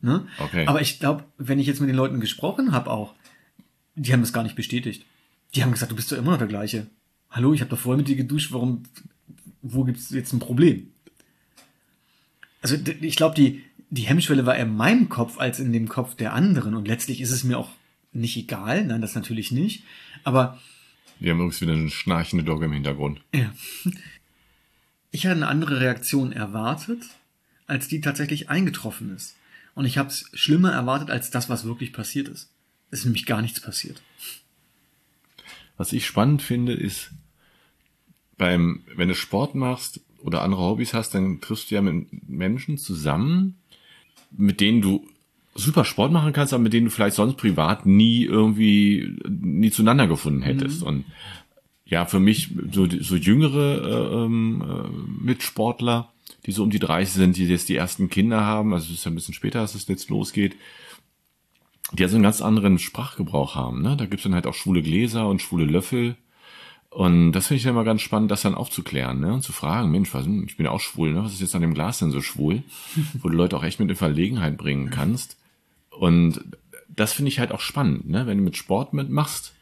Speaker 1: Ne?
Speaker 3: Okay.
Speaker 1: Aber ich glaube, wenn ich jetzt mit den Leuten gesprochen habe auch, die haben das gar nicht bestätigt. Die haben gesagt, du bist doch immer noch der gleiche. Hallo, ich habe doch vorher mit dir geduscht, warum, wo gibt's jetzt ein Problem? Also ich glaube, die, die Hemmschwelle war eher in meinem Kopf als in dem Kopf der anderen. Und letztlich ist es mir auch nicht egal, nein, das natürlich nicht. Aber
Speaker 3: wir haben übrigens wieder eine schnarchende Dogge im Hintergrund.
Speaker 1: ja. Ich hatte eine andere Reaktion erwartet, als die tatsächlich eingetroffen ist. Und ich habe es schlimmer erwartet als das, was wirklich passiert ist. Es ist nämlich gar nichts passiert.
Speaker 3: Was ich spannend finde, ist, beim, wenn du Sport machst oder andere Hobbys hast, dann triffst du ja mit Menschen zusammen, mit denen du super Sport machen kannst, aber mit denen du vielleicht sonst privat nie irgendwie, nie zueinander gefunden hättest. Und ja, für mich so, so jüngere äh, ähm, äh, Mitsportler, die so um die 30 sind, die jetzt die ersten Kinder haben, also es ist ja ein bisschen später, dass es jetzt losgeht, die also einen ganz anderen Sprachgebrauch haben. Ne? Da gibt's dann halt auch schwule Gläser und schwule Löffel. Und das finde ich ja immer ganz spannend, das dann aufzuklären ne? und zu fragen, Mensch, was, ich bin ja auch schwul, ne? was ist jetzt an dem Glas denn so schwul? Wo du Leute auch echt mit in Verlegenheit bringen kannst. Und das finde ich halt auch spannend, ne? wenn du mit Sport mitmachst.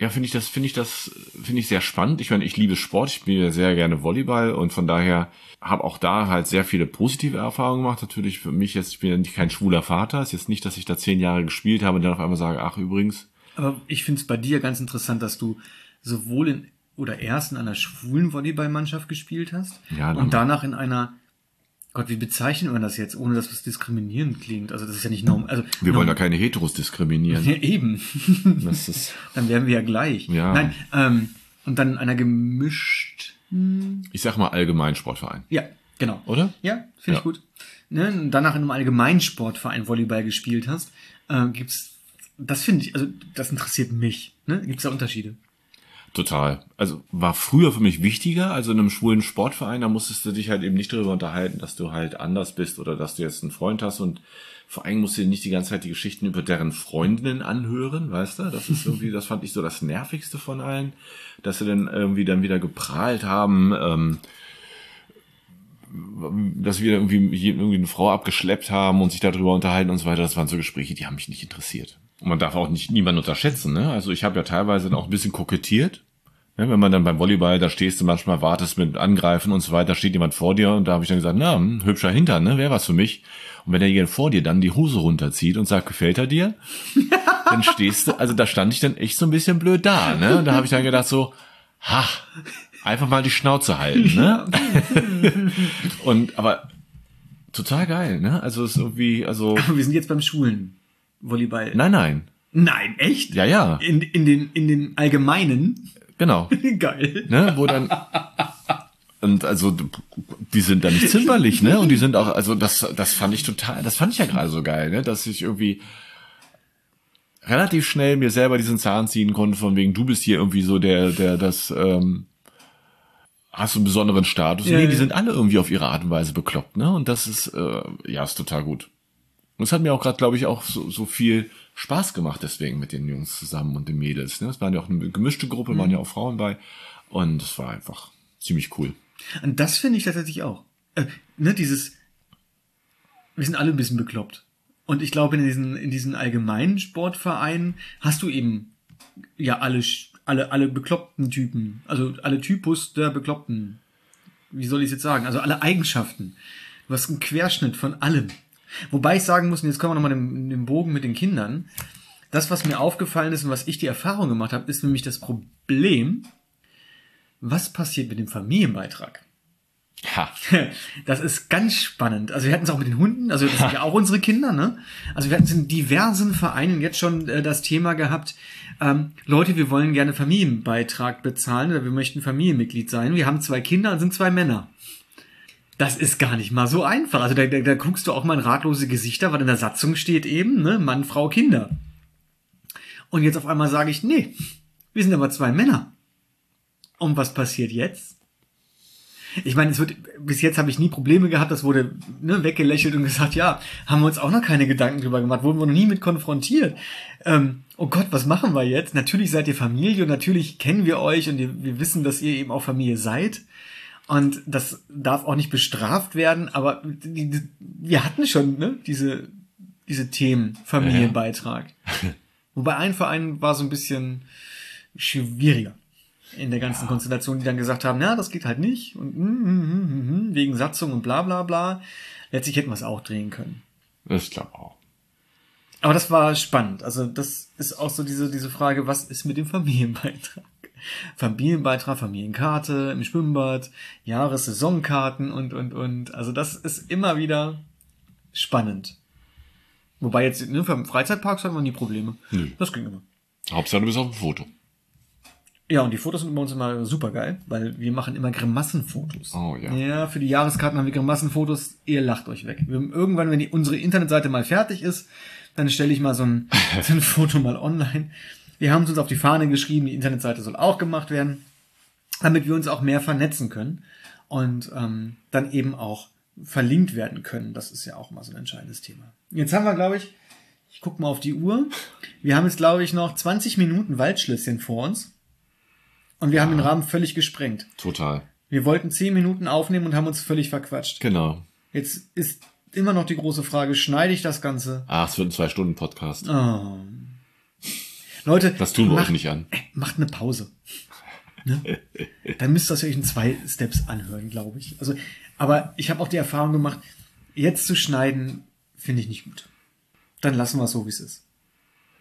Speaker 3: Ja, finde ich das, finde ich das, finde ich sehr spannend. Ich meine, ich liebe Sport, ich spiele sehr gerne Volleyball und von daher habe auch da halt sehr viele positive Erfahrungen gemacht. Natürlich für mich jetzt, ich bin ja nicht kein schwuler Vater. ist jetzt nicht, dass ich da zehn Jahre gespielt habe und dann auf einmal sage, ach übrigens,
Speaker 1: Aber ich finde es bei dir ganz interessant, dass du sowohl in oder erst in einer schwulen Volleyballmannschaft gespielt hast
Speaker 3: Ja,
Speaker 1: und danach in einer Gott, wie bezeichnet man das jetzt, ohne dass es diskriminierend klingt? Also das ist ja nicht normal. Also
Speaker 3: wir wollen
Speaker 1: norm-
Speaker 3: keine Heteros diskriminieren.
Speaker 1: ja, eben.
Speaker 3: Das ist,
Speaker 1: Dann wären wir ja gleich.
Speaker 3: Ja.
Speaker 1: Nein, ähm, und dann in einer gemischt.
Speaker 3: ich sag mal allgemein Sportverein,
Speaker 1: Ja, genau.
Speaker 3: oder?
Speaker 1: Ja, finde
Speaker 3: Ja.
Speaker 1: ich gut. Ne, und danach in einem Allgemeinsportverein Volleyball gespielt hast, äh, gibt's, das finde ich, also das interessiert mich. Ne? Gibt's da Unterschiede?
Speaker 3: Total. Also war früher für mich wichtiger, also in einem schwulen Sportverein, da musstest du dich halt eben nicht darüber unterhalten, dass du halt anders bist oder dass du jetzt einen Freund hast und vor allem musst du dir nicht die ganze Zeit die Geschichten über deren Freundinnen anhören, weißt du? Das ist irgendwie, das fand ich so das Nervigste von allen, dass sie dann irgendwie dann wieder geprahlt haben, ähm, dass wir irgendwie, irgendwie eine Frau abgeschleppt haben und sich darüber unterhalten und so weiter. Das waren so Gespräche, die haben mich nicht interessiert. Und man darf auch nicht niemanden unterschätzen. Ne? Also ich habe ja teilweise auch ein bisschen kokettiert. Ne? Wenn man dann beim Volleyball, da stehst du manchmal, wartest mit Angreifen und so weiter, steht jemand vor dir und da habe ich dann gesagt, na, hm, hübscher Hintern, ne? wäre was für mich. Und wenn derjenige vor dir dann die Hose runterzieht und sagt, gefällt er dir? dann stehst du, also da stand ich dann echt so ein bisschen blöd da. Ne? Und da habe ich dann gedacht so, ha, einfach mal die Schnauze halten. Ne? und aber total geil, ne? Also es ist irgendwie, also
Speaker 1: Aber wir sind jetzt beim schwulen Volleyball.
Speaker 3: nein, nein,
Speaker 1: Nein, echt?
Speaker 3: ja, ja,
Speaker 1: In, in, den, in den Allgemeinen?
Speaker 3: genau,
Speaker 1: Geil.
Speaker 3: ne? Wo dann und also die sind da nicht zimperlich, ne? Und die sind auch, also das, das fand ich total, das fand ich ja gerade so geil, ne? Dass ich irgendwie relativ schnell mir selber diesen Zahn ziehen konnte, von wegen, du bist hier irgendwie so der, der das, ähm, hast du einen besonderen Status.
Speaker 1: Ja,
Speaker 3: nee,
Speaker 1: ja.
Speaker 3: die sind alle irgendwie auf ihre Art und Weise bekloppt, ne? Und das ist, äh, ja, ist total gut. Und es hat mir auch gerade, glaube ich, auch so, so viel Spaß gemacht deswegen mit den Jungs zusammen und den Mädels. Ne? Es waren ja auch eine gemischte Gruppe, waren ja auch Frauen bei. Und es war einfach ziemlich cool.
Speaker 1: Und das finde ich tatsächlich auch. Äh, ne, dieses, wir sind alle ein bisschen bekloppt. Und ich glaube, in diesen, in diesen allgemeinen Sportvereinen hast du eben ja alle, alle, alle bekloppten Typen. Also alle Typus der Bekloppten. Wie soll ich es jetzt sagen? Also alle Eigenschaften. Du hast einen Querschnitt von allem. Wobei ich sagen muss, und jetzt kommen wir nochmal den, den Bogen mit den Kindern. Das, was mir aufgefallen ist und was ich die Erfahrung gemacht habe, ist nämlich das Problem, was passiert mit dem Familienbeitrag?
Speaker 3: Ha.
Speaker 1: Das ist ganz spannend. Also wir hatten es auch mit den Hunden, also das sind ja auch unsere Kinder, ne? Also wir hatten es in diversen Vereinen jetzt schon äh, das Thema gehabt, ähm, Leute, wir wollen gerne Familienbeitrag bezahlen oder wir möchten Familienmitglied sein. Wir haben zwei Kinder und sind zwei Männer. Das ist gar nicht mal so einfach. Also da, da, da guckst du auch mal in ratlose Gesichter, weil in der Satzung steht eben, ne, Mann, Frau, Kinder. Und jetzt auf einmal sage ich, nee, wir sind aber zwei Männer. Und was passiert jetzt? Ich meine, es wird, bis jetzt habe ich nie Probleme gehabt, das wurde ne, weggelächelt und gesagt, ja, haben wir uns auch noch keine Gedanken drüber gemacht, wurden wir noch nie mit konfrontiert. Ähm, oh Gott, was machen wir jetzt? Natürlich seid ihr Familie und natürlich kennen wir euch und wir, wir wissen, dass ihr eben auch Familie seid. Und das darf auch nicht bestraft werden, aber wir hatten schon ne, diese, diese Themen, Familienbeitrag. Wobei ein Verein war so ein bisschen schwieriger in der ganzen ja. Konstellation, die dann gesagt haben, ja, das geht halt nicht und mm, mm, mm, wegen Satzung und bla bla bla. Letztlich hätten wir es auch drehen können.
Speaker 3: Das glaube auch.
Speaker 1: Aber das war spannend. Also das ist auch so diese, diese Frage, was ist mit dem Familienbeitrag? Familienbeitrag, Familienkarte im Schwimmbad, Jahressaisonkarten und, und, und. Also das ist immer wieder spannend. Wobei jetzt, ne, für Freizeitparks hatten wir nie Probleme. Nö. Das ging immer.
Speaker 3: Hauptsache du bist auf dem Foto.
Speaker 1: Ja, und die Fotos sind bei uns immer super geil, weil wir machen immer Grimassenfotos.
Speaker 3: Oh ja.
Speaker 1: Ja, für die Jahreskarten haben wir Grimassenfotos. Ihr lacht euch weg. Wir, irgendwann, wenn die, unsere Internetseite mal fertig ist, dann stelle ich mal so ein, so ein Foto mal online. Wir haben es uns auf die Fahne geschrieben, die Internetseite soll auch gemacht werden, damit wir uns auch mehr vernetzen können und ähm, dann eben auch verlinkt werden können. Das ist ja auch immer so ein entscheidendes Thema. Jetzt haben wir, glaube ich, ich guck mal auf die Uhr. Wir haben jetzt, glaube ich, noch 20 Minuten Waldschlösschen vor uns. Und wir ja. haben den Rahmen völlig gesprengt.
Speaker 3: Total.
Speaker 1: Wir wollten zehn Minuten aufnehmen und haben uns völlig verquatscht.
Speaker 3: Genau.
Speaker 1: Jetzt ist immer noch die große Frage, schneide ich das Ganze?
Speaker 3: Ach, es wird ein Zwei-Stunden-Podcast.
Speaker 1: Oh. Leute.
Speaker 3: Das tun wir macht, euch nicht an.
Speaker 1: Macht eine Pause. Ne? Dann müsst ihr euch in zwei Steps anhören, glaube ich. Also, aber ich habe auch die Erfahrung gemacht, jetzt zu schneiden, finde ich nicht gut. Dann lassen wir es so, wie es ist.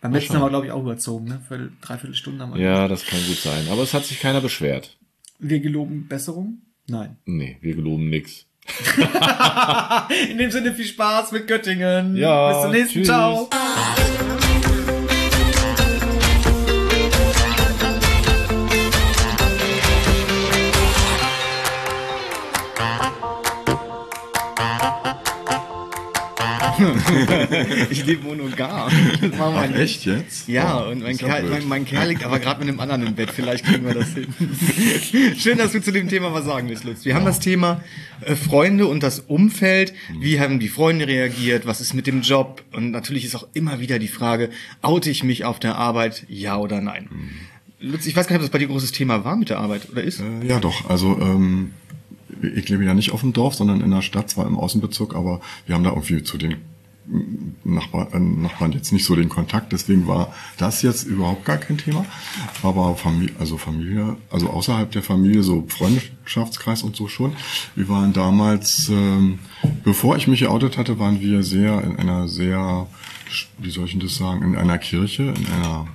Speaker 1: Beim letzten haben wir, glaube ich, auch überzogen, ne? Für dreiviertel Stunde haben wir.
Speaker 3: Ja, das kann gut sein. Aber es hat sich keiner beschwert.
Speaker 1: Wir geloben Besserung? Nein.
Speaker 3: Nee, wir geloben nix.
Speaker 1: In dem Sinne viel Spaß mit Göttingen.
Speaker 3: Ja.
Speaker 1: Bis zum nächsten. Tschüss. Ciao. ich lebe monogam.
Speaker 3: Ach, echt jetzt?
Speaker 1: Ja, oh, und mein Kerl, mein, mein Kerl liegt aber gerade mit einem anderen im Bett. Vielleicht kriegen wir das hin. Schön, dass du zu dem Thema was sagen willst, Lutz. Wir ja. haben das Thema äh, Freunde und das Umfeld. Wie haben die Freunde reagiert? Was ist mit dem Job? Und natürlich ist auch immer wieder die Frage, oute ich mich auf der Arbeit? Ja oder nein? Mhm. Lutz, ich weiß gar nicht, ob das bei dir großes Thema war mit der Arbeit oder ist.
Speaker 4: Äh, ja, doch. Also ähm, ich lebe ja nicht auf dem Dorf, sondern in der Stadt, zwar im Außenbezirk, aber wir haben da irgendwie zu den Nachbar, äh, Nachbarn jetzt nicht so den Kontakt, deswegen war das jetzt überhaupt gar kein Thema. Aber Familie, also Familie, also außerhalb der Familie, so Freundschaftskreis und so schon. Wir waren damals, ähm, bevor ich mich geoutet hatte, waren wir sehr in einer sehr, wie soll ich denn das sagen, in einer Kirche, in einer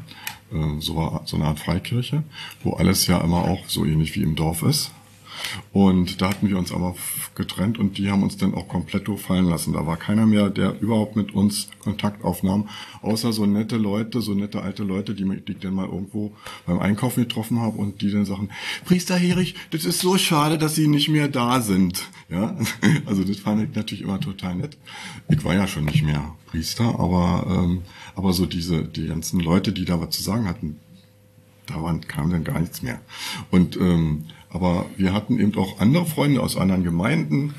Speaker 4: äh, so, so eine Art Freikirche, wo alles ja immer auch so ähnlich wie im Dorf ist. Und da hatten wir uns aber getrennt und die haben uns dann auch komplett fallen lassen. Da war keiner mehr, der überhaupt mit uns Kontakt aufnahm, außer so nette Leute, so nette alte Leute, die, die ich dann mal irgendwo beim Einkaufen getroffen habe und die dann sagen, Priester Herich, das ist so schade, dass Sie nicht mehr da sind. Ja, also das fand ich natürlich immer total nett. Ich war ja schon nicht mehr Priester, aber, ähm, aber so diese, die ganzen Leute, die da was zu sagen hatten, da waren, kam dann gar nichts mehr. Und ähm, aber wir hatten eben auch andere Freunde aus anderen Gemeinden,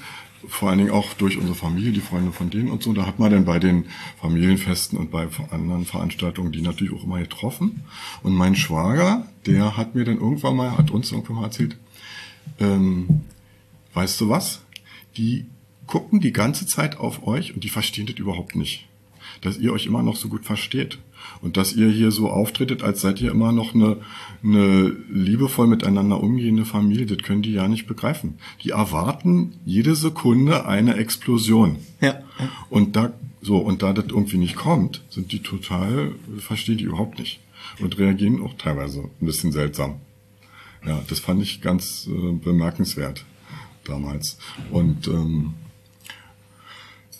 Speaker 4: vor allen Dingen auch durch unsere Familie, die Freunde von denen und so. Da hat man dann bei den Familienfesten und bei anderen Veranstaltungen die natürlich auch immer getroffen. Und mein Schwager, der hat mir dann irgendwann mal, hat uns irgendwann mal erzählt, ähm, weißt du was? Die gucken die ganze Zeit auf euch und die verstehen das überhaupt nicht. Dass ihr euch immer noch so gut versteht. Und dass ihr hier so auftretet, als seid ihr immer noch eine, eine liebevoll miteinander umgehende Familie, das können die ja nicht begreifen. Die erwarten jede Sekunde eine Explosion.
Speaker 1: Ja.
Speaker 4: Und da, so, und da das irgendwie nicht kommt, sind die total, verstehen die überhaupt nicht. Und reagieren auch teilweise ein bisschen seltsam. Ja, das fand ich ganz äh, bemerkenswert. damals. Und ähm,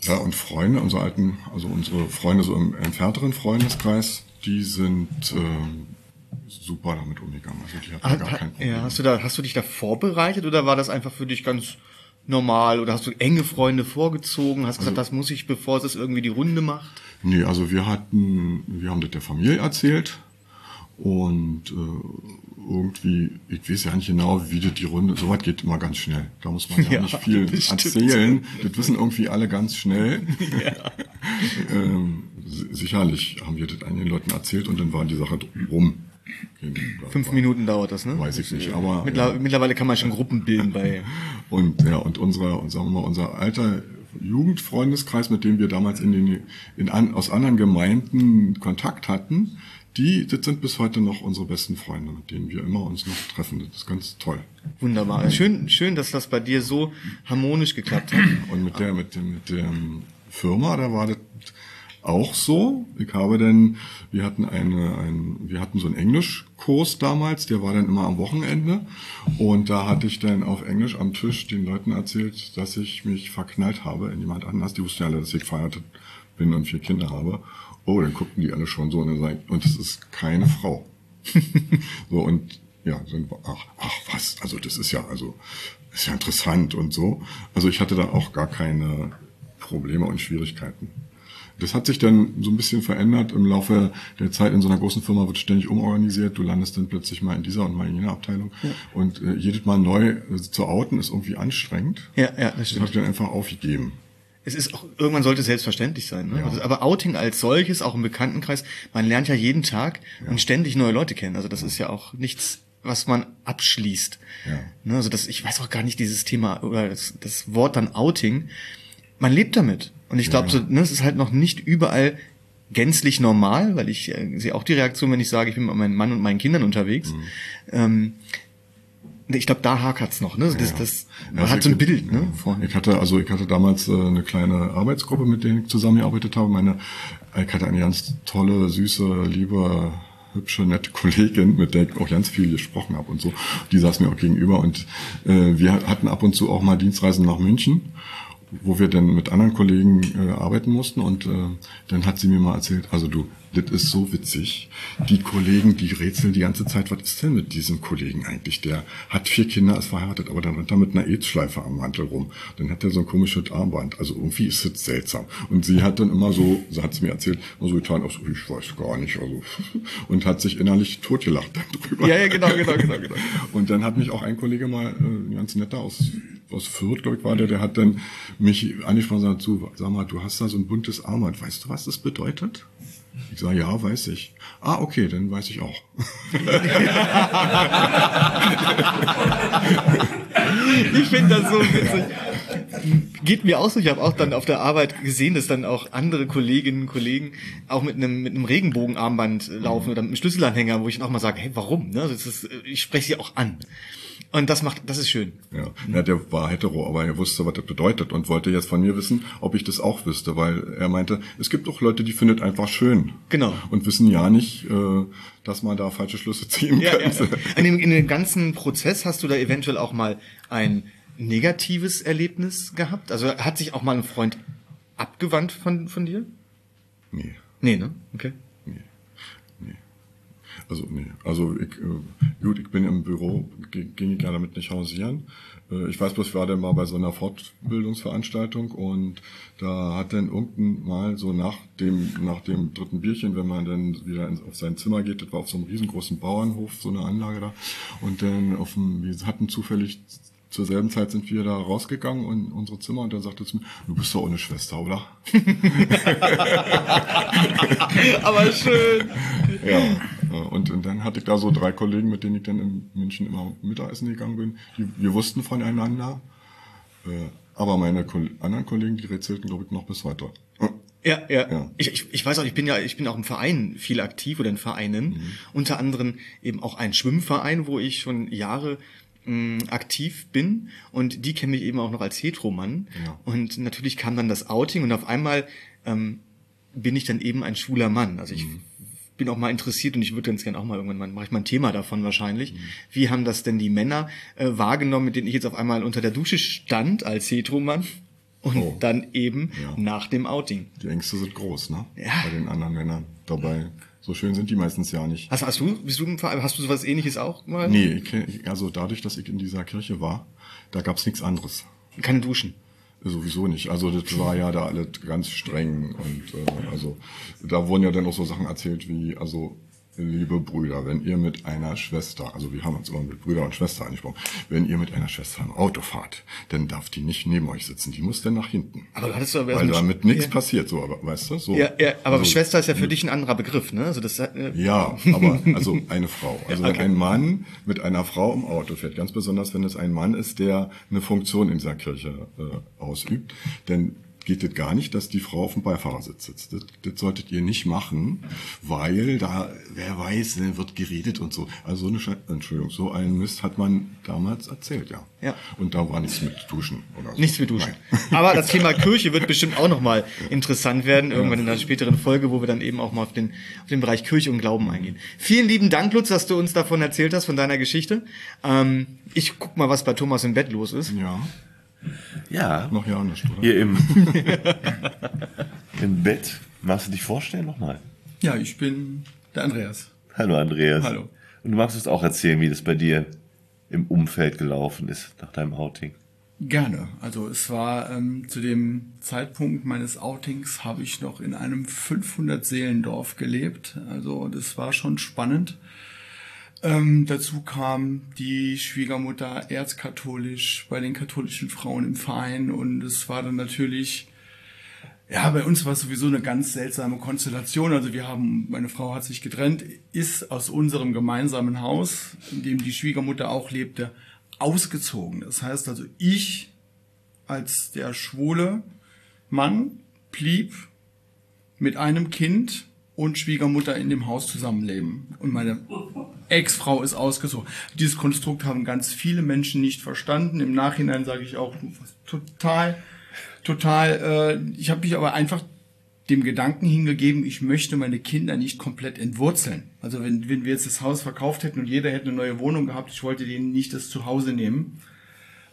Speaker 4: ja, und Freunde, unsere alten, also unsere Freunde so im entfernteren Freundeskreis, die sind ähm, super damit umgegangen. Also die hatten gar kein Problem.
Speaker 5: Ja, hast du da, hast du dich da vorbereitet oder war das einfach für dich ganz normal oder hast du enge Freunde vorgezogen, hast gesagt, das muss ich, bevor es irgendwie die Runde macht?
Speaker 4: Nee, also wir hatten, wir haben das der Familie erzählt und äh, irgendwie, ich weiß ja nicht genau, wie das die Runde, sowas geht immer ganz schnell. Da muss man ja,
Speaker 5: Ja,
Speaker 4: nicht viel
Speaker 5: bestimmt.
Speaker 4: erzählen. Das wissen irgendwie alle ganz schnell. ähm, si- sicherlich haben wir das einigen Leuten erzählt und dann war die Sache rum.
Speaker 5: Fünf Minuten dauert das, ne?
Speaker 4: Weiß ich nicht, aber
Speaker 5: Mittler
Speaker 4: ja.
Speaker 5: Mittlerweile kann man schon Gruppen bilden bei.
Speaker 4: Und ja, und unser, und sagen wir mal, unser alter Jugendfreundeskreis, mit dem wir damals in den, in an, aus anderen Gemeinden Kontakt hatten, die, das sind bis heute noch unsere besten Freunde, mit denen wir immer uns noch treffen. Das ist ganz toll.
Speaker 5: Wunderbar. Schön, schön, dass das bei dir so harmonisch geklappt hat.
Speaker 4: Und mit der, mit dem, mit der Firma, da war das auch so. Ich habe dann, wir hatten eine, ein, wir hatten so einen Englischkurs damals, der war dann immer am Wochenende. Und da hatte ich dann auf Englisch am Tisch den Leuten erzählt, dass ich mich verknallt habe in jemand anders. Die wussten ja alle, dass ich verheiratet bin und vier Kinder habe. Oh, dann guckten die alle schon so und dann sagen, und es ist keine Frau. so und ja, dann ach, ach was, also das ist ja, also ist ja interessant und so. Also ich hatte da auch gar keine Probleme und Schwierigkeiten. Das hat sich dann so ein bisschen verändert im Laufe der Zeit. In so einer großen Firma wird ständig umorganisiert. Du landest dann plötzlich mal in dieser und mal in jener Abteilung. Und äh, jedes Mal neu äh, zu outen ist irgendwie anstrengend.
Speaker 5: Ja, ja, das
Speaker 4: Das
Speaker 5: stimmt.
Speaker 4: habe ich dann einfach aufgegeben.
Speaker 5: Es ist auch, irgendwann sollte es selbstverständlich sein. Ne?
Speaker 4: Ja.
Speaker 5: Also, aber Outing als solches, auch im Bekanntenkreis, man lernt ja jeden Tag und ständig neue Leute kennen. Also das ist ja auch nichts, was man abschließt.
Speaker 4: Ja.
Speaker 5: Ne? Also das, ich weiß auch gar nicht dieses Thema oder das, das Wort dann Outing. Man lebt damit. Und ich glaube, so, ne, es ist halt noch nicht überall gänzlich normal, weil ich äh, sehe auch die Reaktion, wenn ich sage, ich bin mit meinem Mann und meinen Kindern unterwegs.
Speaker 4: Mhm.
Speaker 5: Ähm, ich glaube, da hakert's noch. Ne? Das,
Speaker 4: Ja.
Speaker 5: das, man
Speaker 4: Also
Speaker 5: hat so ein
Speaker 4: ich-
Speaker 5: Bild. Ne? Von,
Speaker 4: Ich hatte, also ich hatte damals äh, eine kleine Arbeitsgruppe, mit denen ich zusammengearbeitet habe. Meine, ich hatte eine ganz tolle, süße, liebe, hübsche, nette Kollegin, mit der ich auch ganz viel gesprochen habe und so. Die saß mir auch gegenüber und äh, wir hatten ab und zu auch mal Dienstreisen nach München wo wir dann mit anderen Kollegen äh, arbeiten mussten und äh, dann hat sie mir mal erzählt, also du, das ist so witzig. Die Kollegen, die rätseln die ganze Zeit, was ist denn mit diesem Kollegen eigentlich? Der hat vier Kinder, ist verheiratet, aber dann rennt er mit einer AIDS-Schleife am Mantel rum. Dann hat er so ein komisches Armband. Also irgendwie ist das seltsam. Und sie hat dann immer so, so hat sie mir erzählt, immer so getan, also ich weiß gar nicht, also und hat sich innerlich totgelacht drüber.
Speaker 5: Ja, ja, genau, genau, genau, genau.
Speaker 4: Und dann hat mich auch ein Kollege mal, äh, ganz netter aus, aus Fürth, glaube ich, war der, der hat dann mich angesprochen und gesagt, sag mal, du hast da so ein buntes Armband. Weißt du, was das bedeutet? Ich sage, ja, weiß ich. Ah, okay, dann weiß ich auch.
Speaker 5: Ich finde das so witzig. Geht mir auch so. Ich habe auch dann auf der Arbeit gesehen, dass dann auch andere Kolleginnen und Kollegen auch mit einem mit einem Regenbogenarmband laufen oder mit einem Schlüsselanhänger, wo ich dann auch mal sage, hey, warum? Ne? Das ist, ich spreche sie auch an. Und das macht, das ist schön.
Speaker 4: Ja, ja, der war hetero, aber er wusste, was das bedeutet und wollte jetzt von mir wissen, ob ich das auch wüsste, weil er meinte, es gibt auch Leute, die findet einfach schön.
Speaker 5: Genau.
Speaker 4: Und wissen ja nicht, äh, dass man da falsche Schlüsse ziehen
Speaker 5: Ja, ja.
Speaker 4: könnte.
Speaker 5: In, dem, in dem ganzen Prozess hast du da eventuell auch mal ein negatives Erlebnis gehabt? Also hat sich auch mal ein Freund abgewandt von, von dir?
Speaker 4: Nee.
Speaker 5: Nee, ne? Okay.
Speaker 4: Also nee, also ich, äh, gut, ich bin im Büro, ging ich ja damit nicht hausieren. Äh, ich weiß bloß, ich war dann mal bei so einer Fortbildungsveranstaltung und da hat dann irgendwann mal so nach dem, nach dem dritten Bierchen, wenn man dann wieder ins, auf sein Zimmer geht, das war auf so einem riesengroßen Bauernhof, so eine Anlage da, und dann auf dem, wir hatten zufällig zur selben Zeit sind wir da rausgegangen in unsere Zimmer und dann sagte es mir, du bist doch ohne Schwester, oder?
Speaker 5: Aber schön.
Speaker 4: Ja, und, und dann hatte ich da so drei Kollegen, mit denen ich dann in München immer Mittagessen gegangen bin. Die, wir wussten voneinander. Äh, aber meine anderen Kollegen, die rätselten, glaube ich, noch bis heute. Äh,
Speaker 5: Ja, ja.
Speaker 4: Ja.
Speaker 5: Ich, ich, ich weiß auch, ich bin ja, ich bin auch im Verein viel aktiv oder in Vereinen.
Speaker 4: Mhm.
Speaker 5: Unter anderem eben auch ein Schwimmverein, wo ich schon Jahre mh, aktiv bin und die kenne ich eben auch noch als Heteromann.
Speaker 4: Ja.
Speaker 5: Und natürlich kam dann das Outing und auf einmal ähm, bin ich dann eben ein schwuler Mann. Also ich bin auch mal interessiert und ich würde ganz gerne auch mal irgendwann mal, mache ich mal ein Thema davon wahrscheinlich. Wie haben das denn die Männer äh, wahrgenommen, mit denen ich jetzt auf einmal unter der Dusche stand als Heteromann und
Speaker 4: Oh.
Speaker 5: dann eben
Speaker 4: Ja.
Speaker 5: nach dem Outing?
Speaker 4: Die Ängste sind groß, ne?
Speaker 5: Ja.
Speaker 4: Bei den anderen Männern. Dabei, so schön sind die meistens ja nicht.
Speaker 5: Hast, hast du, bist du, hast du sowas ähnliches auch mal?
Speaker 4: Nee, ich, also dadurch, dass ich in dieser Kirche war, da gab's nichts anderes.
Speaker 5: Keine Duschen.
Speaker 4: Sowieso nicht. Also das war ja da alles ganz streng und äh, also da wurden ja dann auch so Sachen erzählt wie, also liebe Brüder, wenn ihr mit einer Schwester, also wir haben uns immer mit Brüder und Schwester angesprochen, wenn ihr mit einer Schwester im Auto fahrt, dann darf die nicht neben euch sitzen, die muss dann nach hinten.
Speaker 5: Aber du hattest doch
Speaker 4: Weil damit nichts
Speaker 5: ja.
Speaker 4: passiert, so, aber weißt du? So.
Speaker 5: Ja, ja, aber
Speaker 4: Also,
Speaker 5: Schwester ist ja für dich ein anderer Begriff, ne? Also das, äh,
Speaker 4: Ja, aber also eine Frau. Also wenn ein Mann mit einer Frau im Auto fährt, ganz besonders wenn es ein Mann ist, der eine Funktion in dieser Kirche äh, ausübt, dann geht es gar nicht, dass die Frau auf dem Beifahrersitz sitzt. Das, das solltet ihr nicht machen, weil da, wer weiß, ne, wird geredet und so. Also so eine, Sche Entschuldigung, so einen Mist hat man damals erzählt, ja.
Speaker 5: Ja.
Speaker 4: Und da war nichts mit Duschen oder so.
Speaker 5: Nichts mit Duschen.
Speaker 4: Nein.
Speaker 5: Aber das Thema Kirche wird bestimmt auch nochmal interessant werden, irgendwann in einer späteren Folge, wo wir dann eben auch mal auf den, auf den Bereich Kirche und Glauben eingehen. Vielen lieben Dank, Lutz, dass du uns davon erzählt hast, von deiner Geschichte. Ähm, ich guck mal, was bei Thomas im Bett los ist.
Speaker 4: Ja,
Speaker 6: Ja,
Speaker 4: noch ja nicht, oder?
Speaker 6: hier im, im Bett. Magst du dich vorstellen nochmal?
Speaker 7: Ja, ich bin der Andreas.
Speaker 6: Hallo Andreas.
Speaker 7: Hallo.
Speaker 6: Und du magst uns auch erzählen, wie das bei dir im Umfeld gelaufen ist nach deinem Outing.
Speaker 7: Gerne. Also es war ähm, zu dem Zeitpunkt meines Outings habe ich noch in einem 500 Seelendorf gelebt. Also das war schon spannend. Ähm, dazu kam die Schwiegermutter erzkatholisch bei den katholischen Frauen im Verein und es war dann natürlich ja, bei uns war es sowieso eine ganz seltsame Konstellation. Also wir haben, meine Frau hat sich getrennt, ist aus unserem gemeinsamen Haus, in dem die Schwiegermutter auch lebte, ausgezogen. Das heißt also, ich als der schwule Mann blieb mit einem Kind und Schwiegermutter in dem Haus zusammenleben. Und meine Ex-Frau ist ausgezogen. Dieses Konstrukt haben ganz viele Menschen nicht verstanden. Im Nachhinein sage ich auch, total total, äh, ich habe mich aber einfach dem Gedanken hingegeben, ich möchte meine Kinder nicht komplett entwurzeln. Also wenn, wenn wir jetzt das Haus verkauft hätten und jeder hätte eine neue Wohnung gehabt, ich wollte denen nicht das Zuhause nehmen.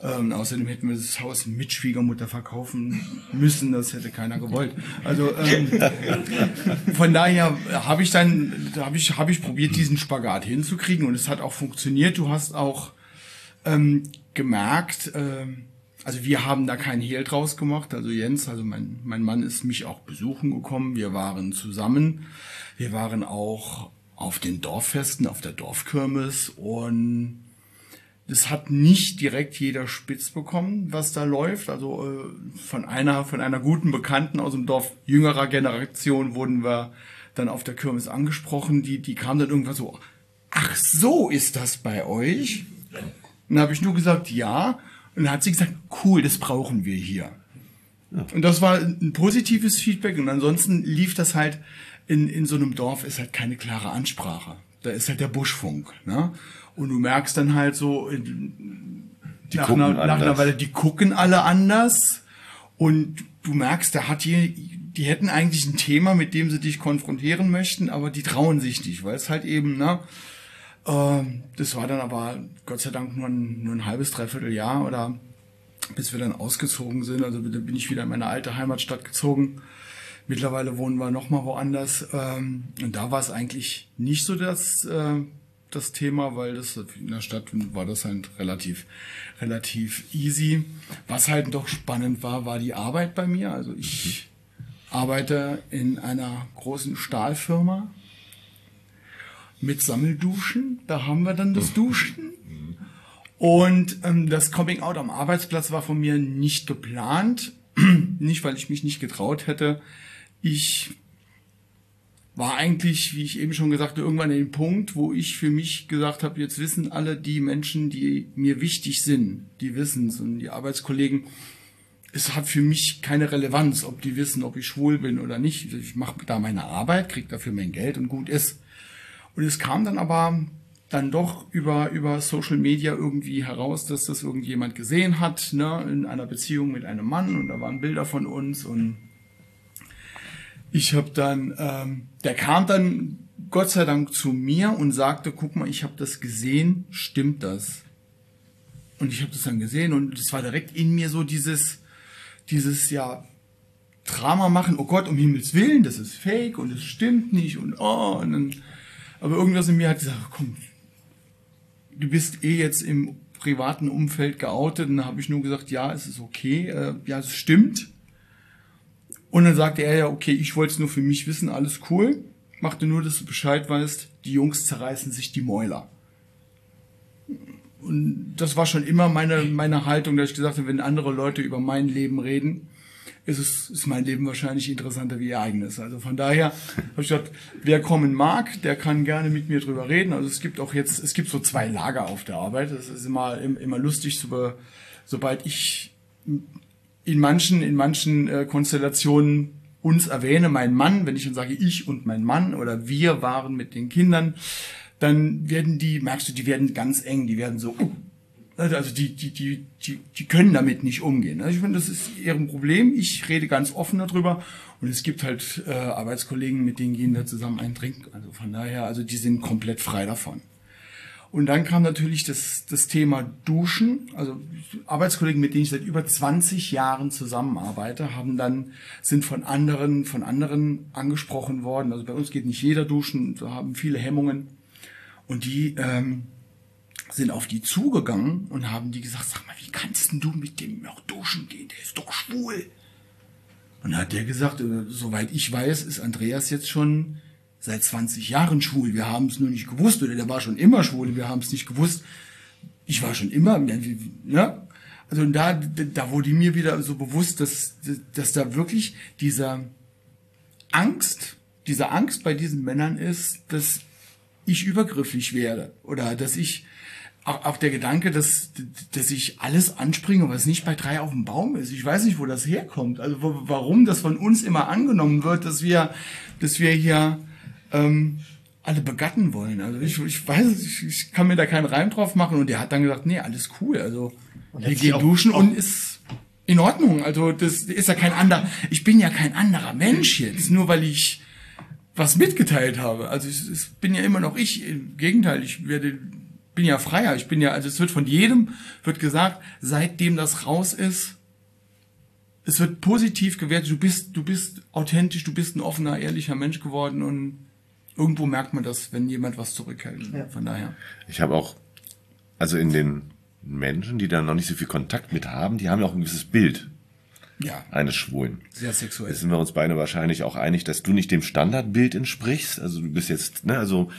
Speaker 7: Ähm, außerdem hätten wir das Haus mit Schwiegermutter verkaufen müssen, das hätte keiner gewollt. Also ähm, von daher habe ich dann, habe ich, habe ich probiert, diesen Spagat hinzukriegen und es hat auch funktioniert. Du hast auch ähm, gemerkt, ähm, also wir haben da keinen Hehl draus gemacht. Also Jens, also mein, mein Mann ist mich auch besuchen gekommen. Wir waren zusammen. Wir waren auch auf den Dorffesten, auf der Dorfkirmes und das hat nicht direkt jeder spitz bekommen, was da läuft. Also äh, von einer von einer guten Bekannten aus dem Dorf jüngerer Generation wurden wir dann auf der Kirmes angesprochen. Die die kam dann irgendwann so: Ach so ist das bei euch? Und dann habe ich nur gesagt ja. Und dann hat sie gesagt: Cool, das brauchen wir hier. Und das war ein positives Feedback. Und ansonsten lief das halt in, in so einem Dorf ist halt keine klare Ansprache. Da ist halt der Buschfunk. Ne? Und du merkst dann halt so, in-
Speaker 6: Die
Speaker 7: nach,
Speaker 6: gucken
Speaker 7: einer, nach einer. Weile, die gucken alle anders. Und du merkst, da hat die, die hätten eigentlich ein Thema, mit dem sie dich konfrontieren möchten, aber die trauen sich nicht, weil es halt eben, ne, ähm, das war dann aber Gott sei Dank nur ein, nur ein halbes, dreiviertel Jahr oder bis wir dann ausgezogen sind. Also bin ich wieder in meine alte Heimatstadt gezogen. Mittlerweile wohnen wir noch mal woanders. Ähm, und da war es eigentlich nicht so das, äh, das Thema, weil das in der Stadt war das halt relativ, relativ easy. Was halt doch spannend war, war die Arbeit bei mir. Also ich arbeite in einer großen Stahlfirma mit Sammelduschen. Da haben wir dann das Duschen. Und ähm, das Coming Out am Arbeitsplatz war von mir nicht geplant. nicht, weil ich mich nicht getraut hätte. Ich war eigentlich, wie ich eben schon gesagt habe, irgendwann an dem Punkt, wo ich für mich gesagt habe, jetzt wissen alle die Menschen, die mir wichtig sind, die wissen es und die Arbeitskollegen, es hat für mich keine Relevanz, ob die wissen, ob ich schwul bin oder nicht. Ich mache da meine Arbeit, kriege dafür mein Geld und gut ist. Und es kam dann aber dann doch über, über Social Media irgendwie heraus, dass das irgendjemand gesehen hat, ne, in einer Beziehung mit einem Mann und da waren Bilder von uns und ich habe dann, ähm, der kam dann Gott sei Dank zu mir und sagte, guck mal, ich habe das gesehen, stimmt das? Und ich habe das dann gesehen und es war direkt in mir so dieses, dieses, ja, Drama machen, oh Gott, um Himmels Willen, das ist fake und es stimmt nicht und oh, und dann, aber irgendwas in mir hat gesagt, komm, du bist eh jetzt im privaten Umfeld geoutet und dann habe ich nur gesagt, ja, es ist okay, äh, ja, es stimmt. Und dann sagte er ja, okay, ich wollte es nur für mich wissen, alles cool. Machte nur, dass du Bescheid weißt, die Jungs zerreißen sich die Mäuler. Und das war schon immer meine, meine Haltung, dass ich gesagt habe, wenn andere Leute über mein Leben reden, ist es ist mein Leben wahrscheinlich interessanter wie ihr eigenes. Also von daher habe ich gesagt, wer kommen mag, der kann gerne mit mir drüber reden. Also es gibt auch jetzt, es gibt so zwei Lager auf der Arbeit. Das ist immer immer lustig, so, sobald ich in manchen in manchen äh, Konstellationen uns erwähne, mein Mann, wenn ich dann sage ich und mein Mann oder wir waren mit den Kindern, dann werden die, merkst du, die werden ganz eng, die werden so, uh, also die, die, die, die, die können damit nicht umgehen. Also ich finde, das ist ihrem Problem. Ich rede ganz offen darüber. Und es gibt halt äh, Arbeitskollegen, mit denen gehen wir zusammen einen trinken. Also von daher, also die sind komplett frei davon. Und dann kam natürlich das, das Thema Duschen. Also Arbeitskollegen, mit denen ich seit über 20 Jahren zusammenarbeite, haben dann, sind von anderen, von anderen angesprochen worden. Also bei uns geht nicht jeder duschen, wir haben viele Hemmungen. Und die ähm, sind auf die zugegangen und haben die gesagt, sag mal, wie kannst denn du mit dem noch duschen gehen? Der ist doch schwul. Und hat der gesagt, äh, soweit ich weiß, ist Andreas jetzt schon seit 20 Jahren schwul. Wir haben es nur nicht gewusst. Oder der war schon immer schwul. Wir haben es nicht gewusst. Ich war schon immer, ja. Also da, da wurde mir wieder so bewusst, dass, dass da wirklich dieser Angst, diese Angst bei diesen Männern ist, dass ich übergriffig werde oder dass ich auch, der Gedanke, dass, dass ich alles anspringe, was nicht bei drei auf dem Baum ist. Ich weiß nicht, wo das herkommt. Also warum das von uns immer angenommen wird, dass wir, dass wir hier ähm, alle begatten wollen. Also ich, ich weiß, ich, ich kann mir da keinen Reim drauf machen. Und der hat dann gesagt, nee, alles cool. Also wir gehen duschen und ist in Ordnung. Also das ist ja kein anderer. Ich bin ja kein anderer Mensch jetzt, nur weil ich was mitgeteilt habe. Also ich, ich bin ja immer noch ich. Im Gegenteil, ich werde bin ja freier. Ich bin ja, also es wird von jedem, wird gesagt, seitdem das raus ist, es wird positiv gewertet, du bist, du bist authentisch, du bist ein offener, ehrlicher Mensch geworden und irgendwo merkt man das, wenn jemand was zurückhält. Ja. Von daher.
Speaker 3: Ich habe auch, also in den Menschen, die da noch nicht so viel Kontakt mit haben, die haben ja auch ein gewisses Bild
Speaker 7: ja.
Speaker 3: eines Schwulen.
Speaker 7: Sehr sexuell.
Speaker 3: Da sind wir uns beide wahrscheinlich auch einig, dass du nicht dem Standardbild entsprichst. Also du bist jetzt, ne, also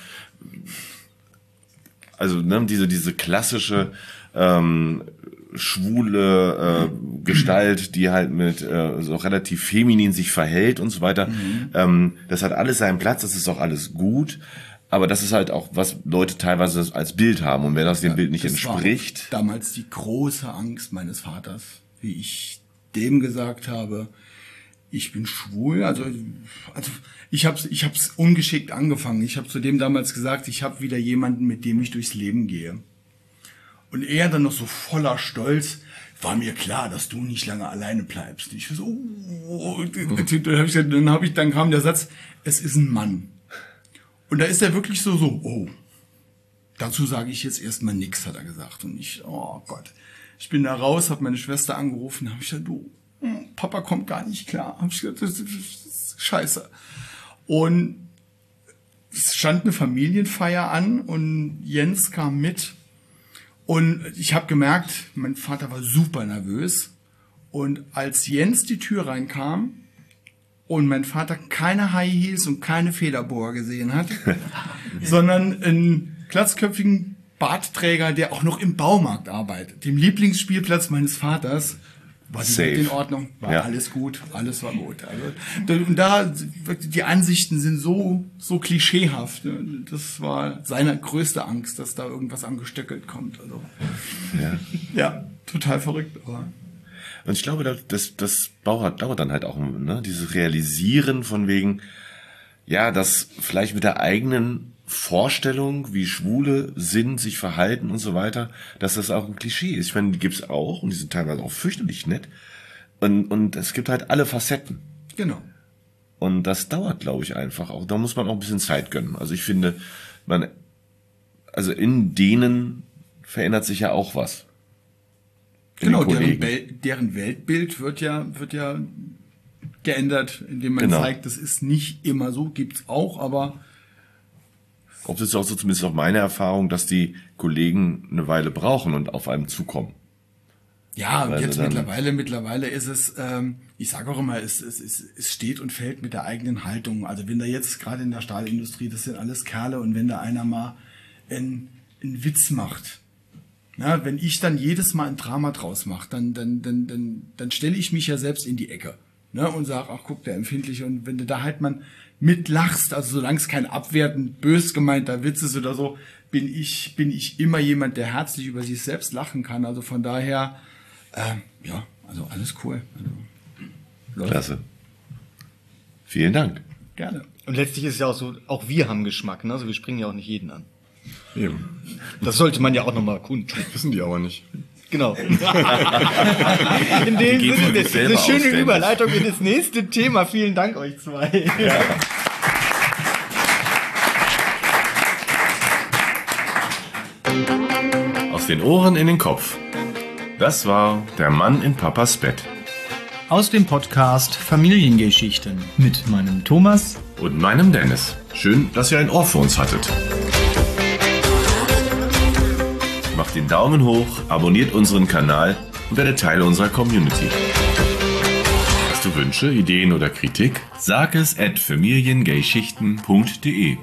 Speaker 3: also ne, diese, diese klassische ähm, schwule äh, Gestalt, die halt mit äh, so relativ feminin sich verhält und so weiter. Mhm. Ähm, das hat alles seinen Platz, das ist auch alles gut. Aber das ist halt auch, was Leute teilweise als Bild haben. Und wer das dem ja, Bild nicht entspricht.
Speaker 7: damals die große Angst meines Vaters, wie ich dem gesagt habe, ich bin schwul. Also, also ich habe ich hab's ungeschickt angefangen. Ich habe zu dem damals gesagt, ich habe wieder jemanden, mit dem ich durchs Leben gehe. Und er dann noch so voller Stolz, war mir klar, dass du nicht lange alleine bleibst. Ich so, oh, dann, hab ich, dann, hab ich, dann kam der Satz, es ist ein Mann. Und da ist er wirklich so, so, oh, dazu sage ich jetzt erstmal nichts, hat er gesagt. Und ich, oh Gott. Ich bin da raus, habe meine Schwester angerufen, habe ich gesagt, du, Papa kommt gar nicht klar. Hab ich gesagt, das ist scheiße. Und es stand eine Familienfeier an und Jens kam mit. Und ich habe gemerkt, mein Vater war super nervös. Und als Jens die Tür reinkam und mein Vater keine High Heels und keine Federbohr gesehen hat, sondern einen glatzköpfigen Bartträger, der auch noch im Baumarkt arbeitet, dem Lieblingsspielplatz meines Vaters, war Safe. in Ordnung, war ja. alles gut, alles war gut. Also, und da, die Ansichten sind so, so klischeehaft. Ne? Das war seine größte Angst, dass da irgendwas angestöckelt kommt. Also, ja. ja, total verrückt. Aber.
Speaker 3: Und ich glaube, das, das dauert, dauert dann halt auch, ne? dieses Realisieren von wegen, ja, dass vielleicht mit der eigenen Vorstellung, wie Schwule sind, sich verhalten und so weiter, dass das auch ein Klischee ist. Ich meine, die gibt's auch und die sind teilweise auch fürchterlich nett. Und, und es gibt halt alle Facetten.
Speaker 7: Genau.
Speaker 3: Und das dauert, glaube ich, einfach. Auch da muss man auch ein bisschen Zeit gönnen. Also ich finde, man, also in denen verändert sich ja auch was. In
Speaker 7: Genau, deren, deren Weltbild wird ja, wird ja geändert, indem man
Speaker 3: Genau.
Speaker 7: zeigt, das ist nicht immer so, gibt's auch, aber
Speaker 3: Ob das ist auch so zumindest auch meine Erfahrung, dass die Kollegen eine Weile brauchen und auf einem zukommen.
Speaker 7: Ja, und jetzt mittlerweile, mittlerweile ist es, ähm, ich sage auch immer, es, es, es, es steht und fällt mit der eigenen Haltung. Also wenn da jetzt gerade in der Stahlindustrie, das sind alles Kerle und wenn da einer mal einen, einen Witz macht, na, wenn ich dann jedes Mal ein Drama draus mache, dann, dann, dann, dann, dann stelle ich mich ja selbst in die Ecke ne, und sage, ach guck, der empfindlich. Und wenn du da halt man mitlachst, also solange es kein abwertend, bös gemeinter Witz ist oder so, bin ich, bin ich immer jemand, der herzlich über sich selbst lachen kann. Also von daher, ähm, ja, also alles cool. Also.
Speaker 3: Klasse. Vielen Dank.
Speaker 7: Gerne.
Speaker 5: Und letztlich ist es ja auch so, auch wir haben Geschmack, ne? Also wir springen ja auch nicht jeden an.
Speaker 4: Eben.
Speaker 5: Das sollte man ja auch nochmal kundtun.
Speaker 4: Wissen die aber nicht.
Speaker 5: Genau. in dem Sinne, eine schöne
Speaker 3: aus, Dennis.
Speaker 5: Überleitung in das nächste Thema. Vielen Dank euch zwei.
Speaker 3: Aus den Ohren in den Kopf. Das war der Mann in Papas Bett.
Speaker 1: Aus dem Podcast Familiengeschichten mit meinem Thomas
Speaker 3: Und meinem Dennis. Schön, dass ihr ein Ohr für uns hattet. Den Daumen hoch, abonniert unseren Kanal und werdet Teil unserer Community. Hast du Wünsche, Ideen oder Kritik? Sag es at familiengayschichten.de.